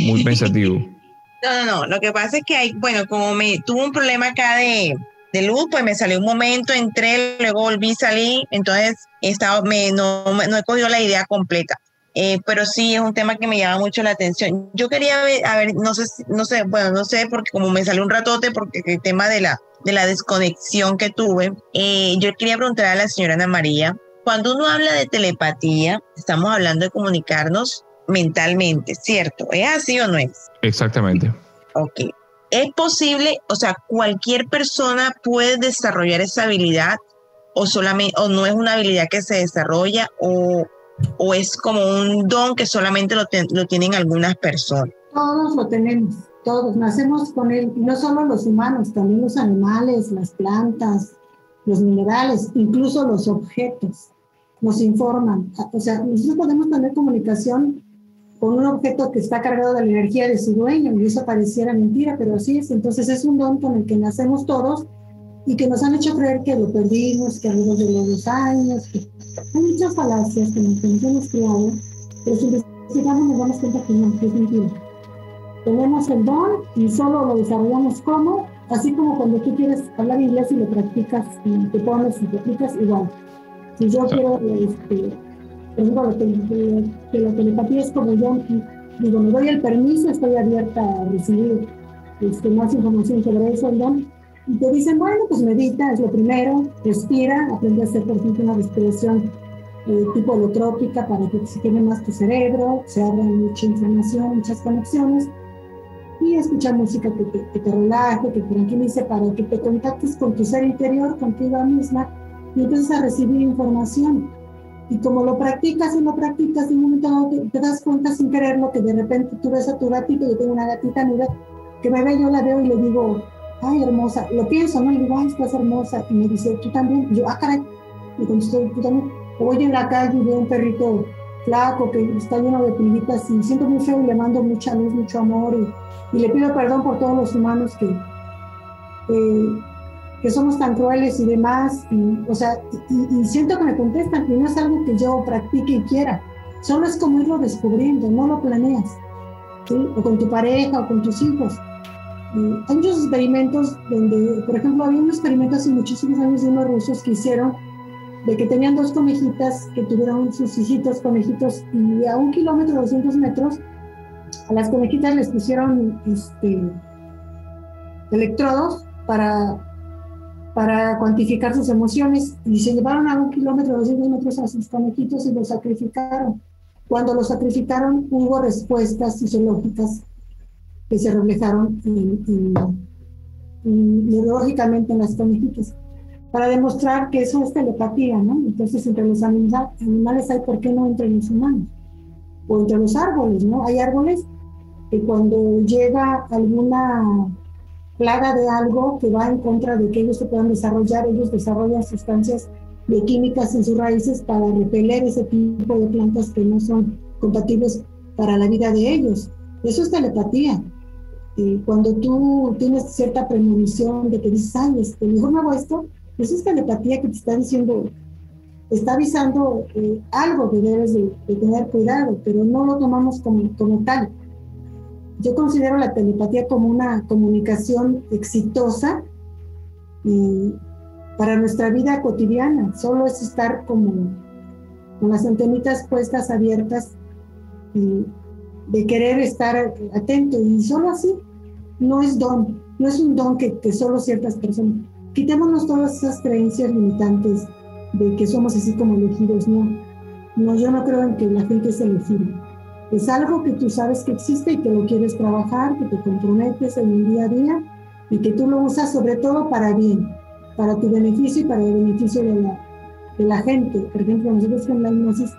muy pensativo. [laughs] No, no, no. Lo que pasa es que hay, bueno, como me tuvo un problema acá de, de luz, pues me salió un momento, entré, luego volví, salí, entonces he estado, me, no, no he cogido la idea completa. Eh, pero sí es un tema que me llama mucho la atención. Yo quería ver, a ver, no sé, no sé, bueno, no sé, porque como me salió un ratote, porque el tema de la, de la desconexión que tuve, eh, yo quería preguntar a la señora Ana María, cuando uno habla de telepatía, estamos hablando de comunicarnos mentalmente, ¿cierto? ¿Es así o no es? Exactamente. Ok. ¿Es posible, o sea, cualquier persona puede desarrollar esa habilidad o solamente, o no es una habilidad que se desarrolla o, o es como un don que solamente lo, tienen algunas personas? Todos lo tenemos, todos, nacemos con él, no solo los humanos, también los animales, las plantas, los minerales, incluso los objetos nos informan. O sea, nosotros podemos tener comunicación con un objeto que está cargado de la energía de su dueño y eso pareciera mentira, pero así es. Entonces es un don con el que nacemos todos y que nos han hecho creer que lo perdimos, que a de los dos años, que hay muchas falacias que nos hemos creado, pero si investigamos nos damos cuenta que no, que es mentira. Tenemos el don y solo lo desarrollamos como, así como cuando tú quieres hablar inglés y lo practicas y te pones y te aplicas, igual. Si yo quiero, este, por ejemplo, que, la telepatía es como yo, digo, me doy el permiso, estoy abierta a recibir este, más información sobre eso, el don, y te dicen, bueno, pues medita, es lo primero, respira, aprende a hacer, por ejemplo, una respiración eh, tipo holotrópica para que se quede más tu cerebro, se abra mucha información, muchas conexiones, y escuchar música que te, que te relaje, que te tranquilice, para que te contactes con tu ser interior, contigo misma, y empiezas a recibir información. Y como lo practicas y lo practicas, de un momento te, te, das cuenta sin quererlo que de repente tú ves a tu gatito, yo tengo una gatita, mira, que me ve, yo la veo y le digo, ay, hermosa, lo pienso, ¿no? Y digo, ay, estás hermosa. Y me dice, tú también. Y yo, ah, caray. Me contestó, tú también. Voy en la calle y veo un perrito flaco que está lleno de pilitas y siento muy feo y le mando mucha luz, mucho amor y, y le pido perdón por todos los humanos que, que somos tan crueles y demás. Y, o sea, y, y, siento que me contestan y no es algo que yo practique y quiera. Solo es como irlo descubriendo, no lo planeas. O con tu pareja o con tus hijos hay muchos experimentos donde, por ejemplo, había un experimento hace muchísimos años de unos rusos que hicieron de que tenían dos conejitas que tuvieron sus hijitos conejitos y a un kilómetro, 200 metros, a las conejitas les pusieron este, electrodos para, para cuantificar sus emociones y se llevaron a un kilómetro, 200 metros a sus conejitos y los sacrificaron. Cuando los sacrificaron hubo respuestas fisiológicas que se reflejaron neurológicamente en las conejitas, para demostrar que eso es telepatía, ¿no? Entonces, entre los animales hay, ¿por qué no entre los humanos? O entre los árboles, ¿no? Hay árboles que cuando llega alguna plaga de algo que va en contra de que ellos se puedan desarrollar, ellos desarrollan sustancias bioquímicas en sus raíces para repeler ese tipo de plantas que no son compatibles para la vida de ellos. Eso es telepatía cuando tú tienes cierta premonición de que dices, ay, este, mejor no hago esto, eso es telepatía que te está diciendo, está avisando eh, algo que debes de, tener cuidado, pero no lo tomamos como, tal. Yo considero la telepatía como una comunicación exitosa para nuestra vida cotidiana. Solo es estar como con las antenitas puestas abiertas de querer estar atento y solo así no es don, no es un don que, solo ciertas personas. Quitémonos todas esas creencias limitantes de que somos así como elegidos, no. No, yo no creo en que la gente es elegida. Es algo que tú sabes que existe y que lo quieres trabajar, que te comprometes en el día a día y que tú lo usas sobre todo para bien, para tu beneficio y para el beneficio de la, de la gente. Por ejemplo, nosotros con la hipnosis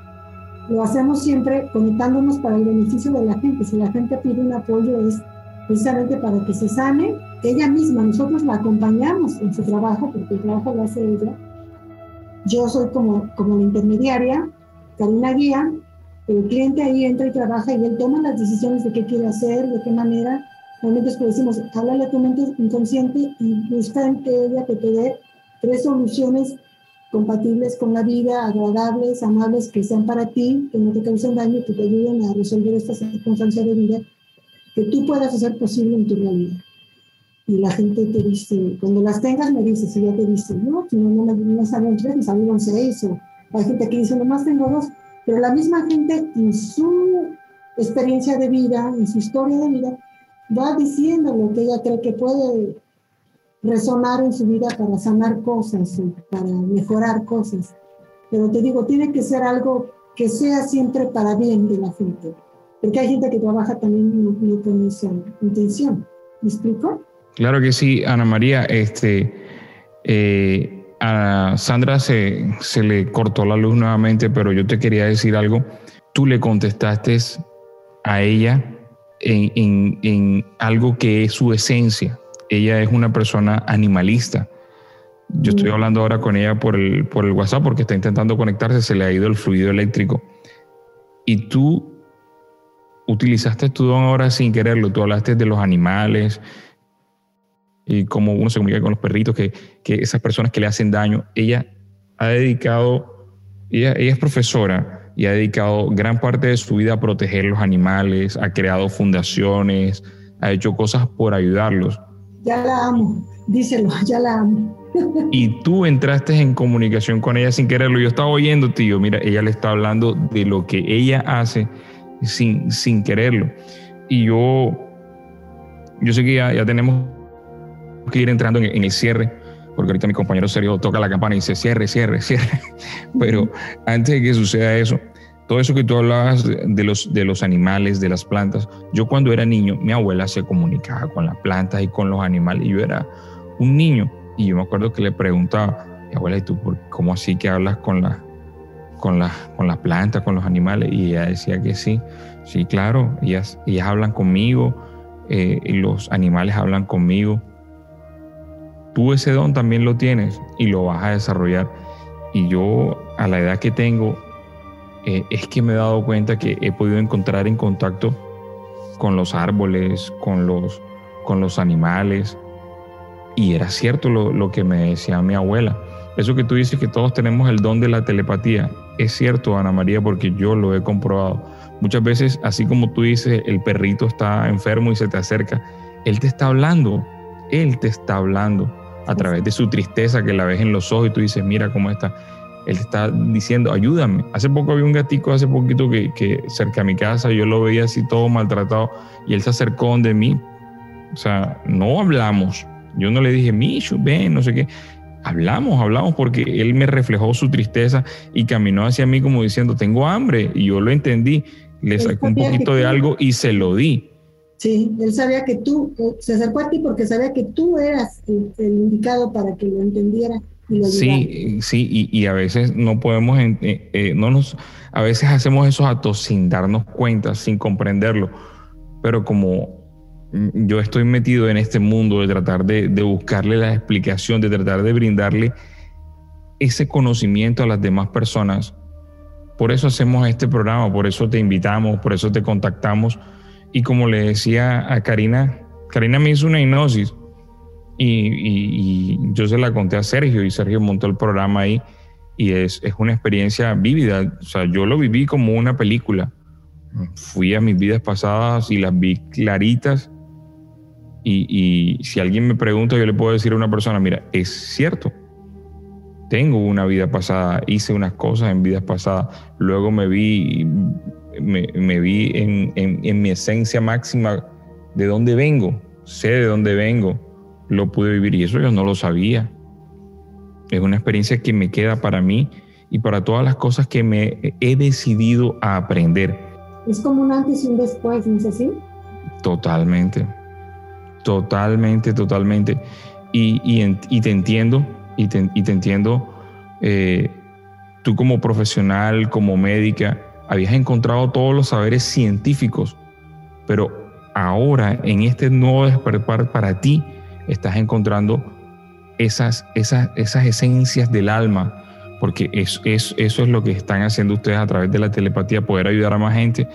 lo hacemos siempre conectándonos para el beneficio de la gente. Si la gente pide un apoyo es precisamente para que se sane ella misma. Nosotros la acompañamos en su trabajo, porque el trabajo lo hace ella. Yo soy como, como la intermediaria, Karina guía, el cliente ahí entra y trabaja y él toma las decisiones de qué quiere hacer, de qué manera. Realmente es que decimos, háblale a tu mente inconsciente y busca en ella que te dé tres soluciones compatibles con la vida, agradables, amables, que sean para ti, que no te causen daño, que te ayuden a resolver esta circunstancia de vida que tú puedas hacer posible en tu realidad. Y la gente te dice, cuando las tengas me dices, si ya te dice, no, no, no me, no salieron tres, me salieron seis, o hay gente que dice, nomás tengo dos, pero la misma gente en su experiencia de vida, en su historia de vida, va diciendo lo que ella cree que puede resonar en su vida para sanar cosas, para mejorar cosas. Pero te digo, tiene que ser algo que sea siempre para bien de la gente. Porque hay gente que trabaja también con esa intención. ¿Me explico? Claro que sí, Ana María. Este, eh, a Sandra se, se le cortó la luz nuevamente, pero yo te quería decir algo. Tú le contestaste a ella en, en, en algo que es su esencia. Ella es una persona animalista. Yo estoy mm. hablando ahora con ella por el, por el WhatsApp porque está intentando conectarse, se le ha ido el fluido eléctrico. Y tú utilizaste tu don ahora sin quererlo, tú hablaste de los animales, y cómo uno se comunica con los perritos, que, que esas personas que le hacen daño, ella ha dedicado, ella, ella es profesora y ha dedicado gran parte de su vida a proteger los animales, ha creado fundaciones, ha hecho cosas por ayudarlos. Ya la amo, díselo, [laughs] ya la amo. Y [laughs] tú entraste en comunicación con ella sin quererlo. Yo estaba oyendo, tío, mira, ella le está hablando de lo que ella hace sin, sin quererlo. Y yo, yo sé que ya, ya tenemos que ir entrando en, el cierre, porque ahorita mi compañero Sergio toca la campana y dice cierre, cierre, cierre. [laughs] Pero antes de que suceda eso, todo eso que tú hablabas de los, de los animales, de las plantas, yo cuando era niño, mi abuela se comunicaba con las plantas y con los animales, y yo era un niño, y yo me acuerdo que le preguntaba, abuela, ¿y tú cómo así que hablas con, la, con, la, con las plantas, con los animales? Y ella decía que sí, sí, claro, ellas, ellas hablan conmigo, eh, los animales hablan conmigo. Tú ese don también lo tienes y lo vas a desarrollar. Y yo, a la edad que tengo, eh, es que me he dado cuenta que he podido encontrar en contacto con los árboles, con los, con los animales. Y era cierto lo, lo que me decía mi abuela. Eso que tú dices que todos tenemos el don de la telepatía, es cierto, Ana María, porque yo lo he comprobado. Muchas veces, así como tú dices, el perrito está enfermo y se te acerca, él te está hablando, él te está hablando a través de su tristeza que la ves en los ojos y tú dices, mira cómo está él está diciendo, ayúdame. Hace poco había un gatico, hace poquito que, que cerca a mi casa, yo lo veía así todo maltratado y él se acercó de mí. O sea, no hablamos. Yo no le dije, Michu, ven, no sé qué. Hablamos, hablamos porque él me reflejó su tristeza y caminó hacia mí como diciendo, tengo hambre. Y yo lo entendí, le saqué un poquito de algo y se lo di. Sí, él sabía que tú, eh, se acercó a ti porque sabía que tú eras el indicado para que lo entendiera Sí, sí, y, a veces no podemos, eh, eh, no nos, a veces hacemos esos actos sin darnos cuenta, sin comprenderlo, pero como yo estoy metido en este mundo de tratar de, buscarle la explicación, de tratar de brindarle ese conocimiento a las demás personas, por eso hacemos este programa, por eso te invitamos, por eso te contactamos, y como le decía a Karina, Karina me hizo una hipnosis y, yo se la conté a Sergio y Sergio montó el programa ahí y es, es una experiencia vívida. O sea, yo lo viví como una película. Fui a mis vidas pasadas y las vi claritas. Y, y, si alguien me pregunta, yo le puedo decir a una persona, mira, es cierto, tengo una vida pasada, hice unas cosas en vidas pasadas, luego me vi, me, me vi en, en, en mi esencia máxima de dónde vengo, sé de dónde vengo, lo pude vivir y eso yo no lo sabía. Es una experiencia que me queda para mí y para todas las cosas que me he decidido a aprender. Es como un antes y un después, ¿no es así? Totalmente, totalmente, totalmente. Y, y, te entiendo, y te, y entiendo, eh, tú como profesional, como médica, habías encontrado todos los saberes científicos, pero ahora en este nuevo despertar para ti, estás encontrando esas, esas, esas esencias del alma, porque es, eso es lo que están haciendo ustedes a través de la telepatía, poder ayudar a más gente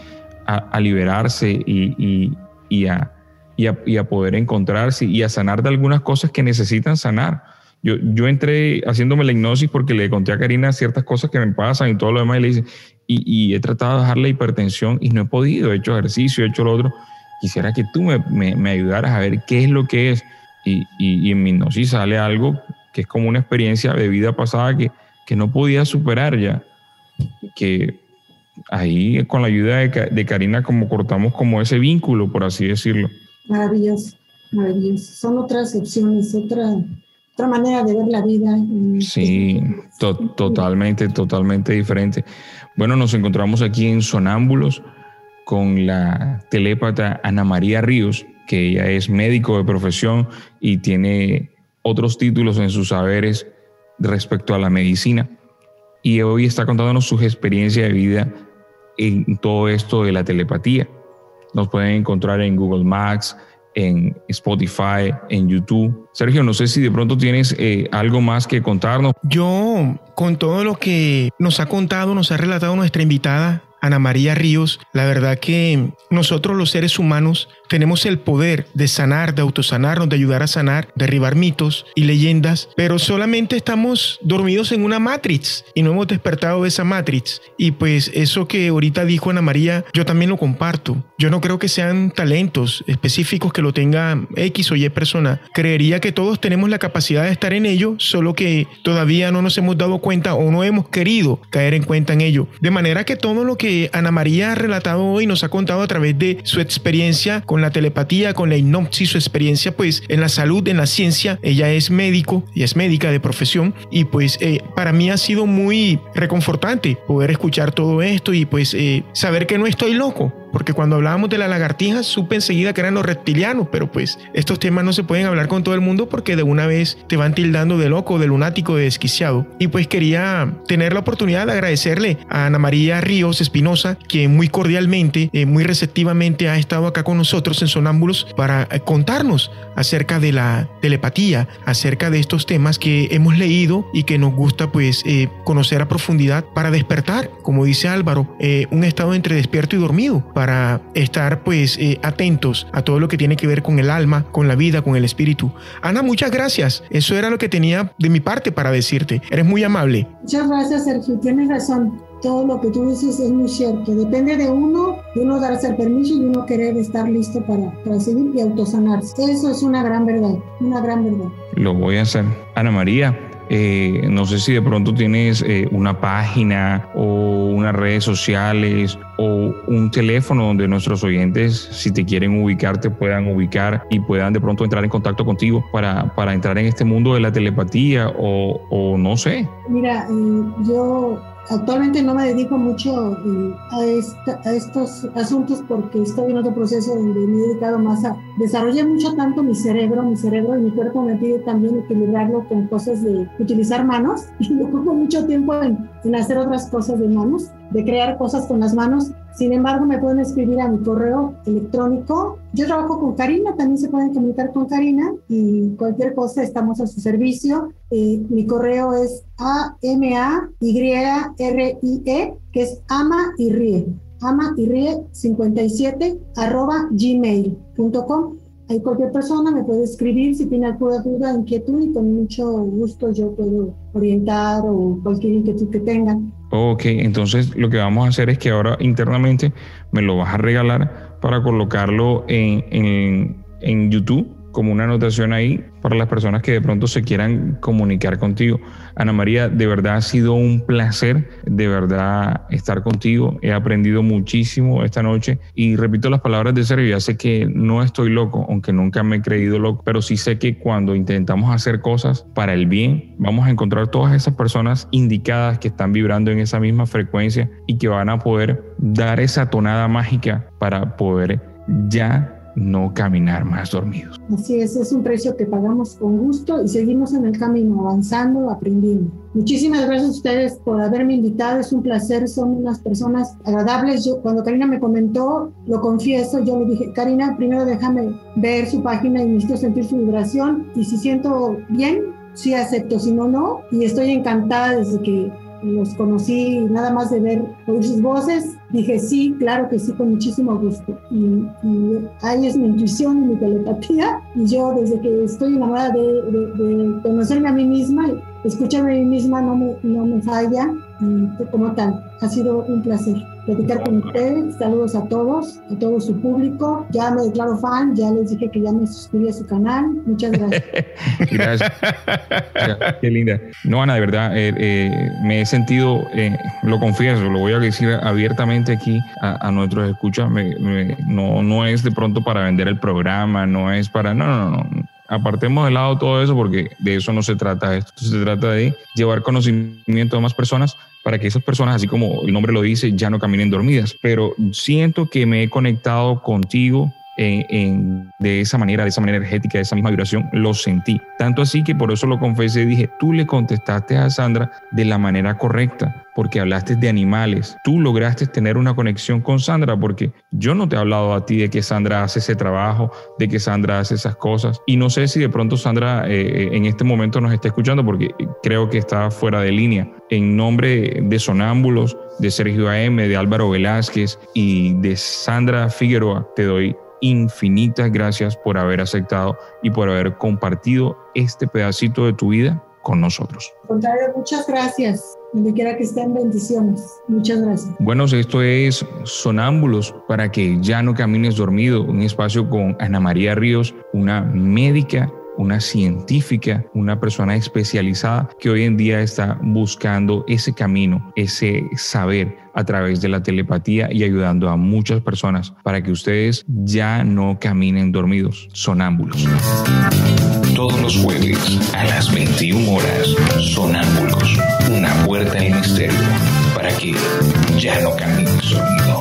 a, liberarse y, y, a, y, a, poder encontrarse y a sanar de algunas cosas que necesitan sanar. Yo, yo entré haciéndome la hipnosis porque le conté a Karina ciertas cosas que me pasan y todo lo demás y le dice, y, he tratado de dejar la hipertensión y no he podido, he hecho ejercicio, he hecho lo otro. Quisiera que tú me, me, me ayudaras a ver qué es lo que es y, y, en mi hipnosis sale algo que es como una experiencia de vida pasada que, que no podía superar ya. Que ahí con la ayuda de, de, Karina como cortamos como ese vínculo, por así decirlo. Maravilloso, maravilloso. Son otras opciones, otra, otra manera de ver la vida. Sí, totalmente, totalmente diferente. Bueno, nos encontramos aquí en Sonámbulos con la telépata Ana María Ríos, que ella es médico de profesión y tiene otros títulos en sus saberes respecto a la medicina. Y hoy está contándonos sus experiencias de vida en todo esto de la telepatía. Nos pueden encontrar en Google Maps, en Spotify, en YouTube. Sergio, no sé si de pronto tienes eh, algo más que contarnos. Yo, con todo lo que nos ha contado, nos ha relatado nuestra invitada, Ana María Ríos, la verdad que nosotros los seres humanos tenemos el poder de sanar, de autosanarnos, de ayudar a sanar, derribar mitos y leyendas, pero solamente estamos dormidos en una matrix y no hemos despertado de esa matrix. Y pues eso que ahorita dijo Ana María, yo también lo comparto. Yo no creo que sean talentos específicos que lo tenga X o Y persona. Creería que todos tenemos la capacidad de estar en ello, solo que todavía no nos hemos dado cuenta o no hemos querido caer en cuenta en ello. De manera que todo lo que Ana María ha relatado hoy nos ha contado a través de su experiencia con la telepatía, con la hipnosis, su experiencia pues en la salud, en la ciencia. Ella es médico y es médica de profesión y pues eh, para mí ha sido muy reconfortante poder escuchar todo esto y pues eh, saber que no estoy loco, porque cuando hablábamos de la lagartija supe enseguida que eran los reptilianos, pero pues estos temas no se pueden hablar con todo el mundo porque de una vez te van tildando de loco, de lunático, de desquiciado. Y pues quería tener la oportunidad de agradecerle a Ana María Ríos Espinosa, que muy cordialmente, eh, muy receptivamente ha estado acá con nosotros en Sonámbulos para eh, contarnos acerca de la telepatía, acerca de estos temas que hemos leído y que nos gusta pues eh, conocer a profundidad para despertar, como dice Álvaro, un estado entre despierto y dormido para estar pues eh, atentos a todo lo que tiene que ver con el alma, con la vida, con el espíritu. Ana, muchas gracias. Eso era lo que tenía de mi parte para decirte. Eres muy amable. Muchas gracias, Sergio. Tienes razón. Todo lo que tú dices es muy cierto. Depende de uno, de uno darse el permiso y uno querer estar listo para, para seguir y autosanarse. Eso es una gran verdad, una gran verdad. Lo voy a hacer. Ana María, eh, no sé si de pronto tienes eh, una página o unas redes sociales o un teléfono donde nuestros oyentes, si te quieren ubicar, te puedan ubicar y puedan de pronto entrar en contacto contigo para, para entrar en este mundo de la telepatía o, no sé. Mira, eh, yo Actualmente no me dedico mucho eh, a, a, estos asuntos porque estoy en otro proceso donde me he dedicado más a... Desarrollé mucho tanto mi cerebro, mi cerebro y mi cuerpo me pide también equilibrarlo con cosas de utilizar manos. [laughs] Y yo ocupo mucho tiempo en hacer otras cosas de manos, de crear cosas con las manos sin embargo, me pueden escribir a mi correo electrónico. Yo trabajo con Karina, también se pueden comunicar con Karina y cualquier cosa estamos a su servicio. Eh, mi correo es a m a y r i e que es ama y ríe. Ama y ríe 57 arroba gmail.com. Ahí cualquier persona me puede escribir si tiene alguna duda, inquietud y con mucho gusto yo puedo orientar o cualquier inquietud que tengan. Ok, entonces lo que vamos a hacer es que ahora internamente me lo vas a regalar para colocarlo en, en, en YouTube como una anotación ahí para las personas que de pronto se quieran comunicar contigo. Ana María, de verdad ha sido un placer, de verdad estar contigo. He aprendido muchísimo esta noche y repito las palabras de Sergio, ya sé que no estoy loco, aunque nunca me he creído loco, pero sí sé que cuando intentamos hacer cosas para el bien, vamos a encontrar todas esas personas indicadas que están vibrando en esa misma frecuencia y que van a poder dar esa tonada mágica para poder ya no caminar más dormidos. Así es, es un precio que pagamos con gusto y seguimos en el camino, avanzando, aprendiendo. Muchísimas gracias a ustedes por haberme invitado, es un placer, son unas personas agradables. Yo, cuando Karina me comentó, lo confieso, yo le dije, Karina, primero déjame ver su página y necesito sentir su vibración y si siento bien, sí acepto, si no, no. Y estoy encantada desde que los conocí nada más de ver oír sus voces, dije sí, claro que sí, con muchísimo gusto. Y, ahí es mi intuición y mi telepatía. Y yo desde que estoy enamorada de, de, conocerme a mí misma, escucharme a mí misma no me, no me falla y como tal, ha sido un placer platicar con ustedes. Saludos a todos, a todo su público. Ya me declaro fan, ya les dije que ya me suscribí a su canal. Muchas gracias. [laughs] gracias. [laughs] Qué linda. No, Ana, de verdad, eh, eh, me he sentido, eh, lo confieso, lo voy a decir abiertamente aquí a, nuestros escuchas. no, no es de pronto para vender el programa, no es para. No, no, no apartemos de lado todo eso porque de eso no se trata esto. Se trata de llevar conocimiento a más personas para que esas personas, así como el nombre lo dice, ya no caminen dormidas. Pero siento que me he conectado contigo en, de esa manera, de esa manera energética, de esa misma vibración, lo sentí. Tanto así que por eso lo confesé y dije, tú le contestaste a Sandra de la manera correcta, porque hablaste de animales. Tú lograste tener una conexión con Sandra, porque yo no te he hablado a ti de que Sandra hace ese trabajo, de que Sandra hace esas cosas. Y no sé si de pronto Sandra eh, en este momento nos está escuchando, porque creo que está fuera de línea. En nombre de Sonámbulos, de Sergio AM, de Álvaro Velázquez y de Sandra Figueroa, te doy infinitas gracias por haber aceptado y por haber compartido este pedacito de tu vida con nosotros. contrario, muchas gracias. Donde quiera que estén, bendiciones. Muchas gracias. Bueno, esto es Sonámbulos para que ya no camines dormido. Un espacio con Ana María Ríos, una médica una científica, una persona especializada que hoy en día está buscando ese camino, ese saber a través de la telepatía y ayudando a muchas personas para que ustedes ya no caminen dormidos, sonámbulos. Todos los jueves a las 21 horas, sonámbulos, una puerta al misterio para que ya no camines dormido.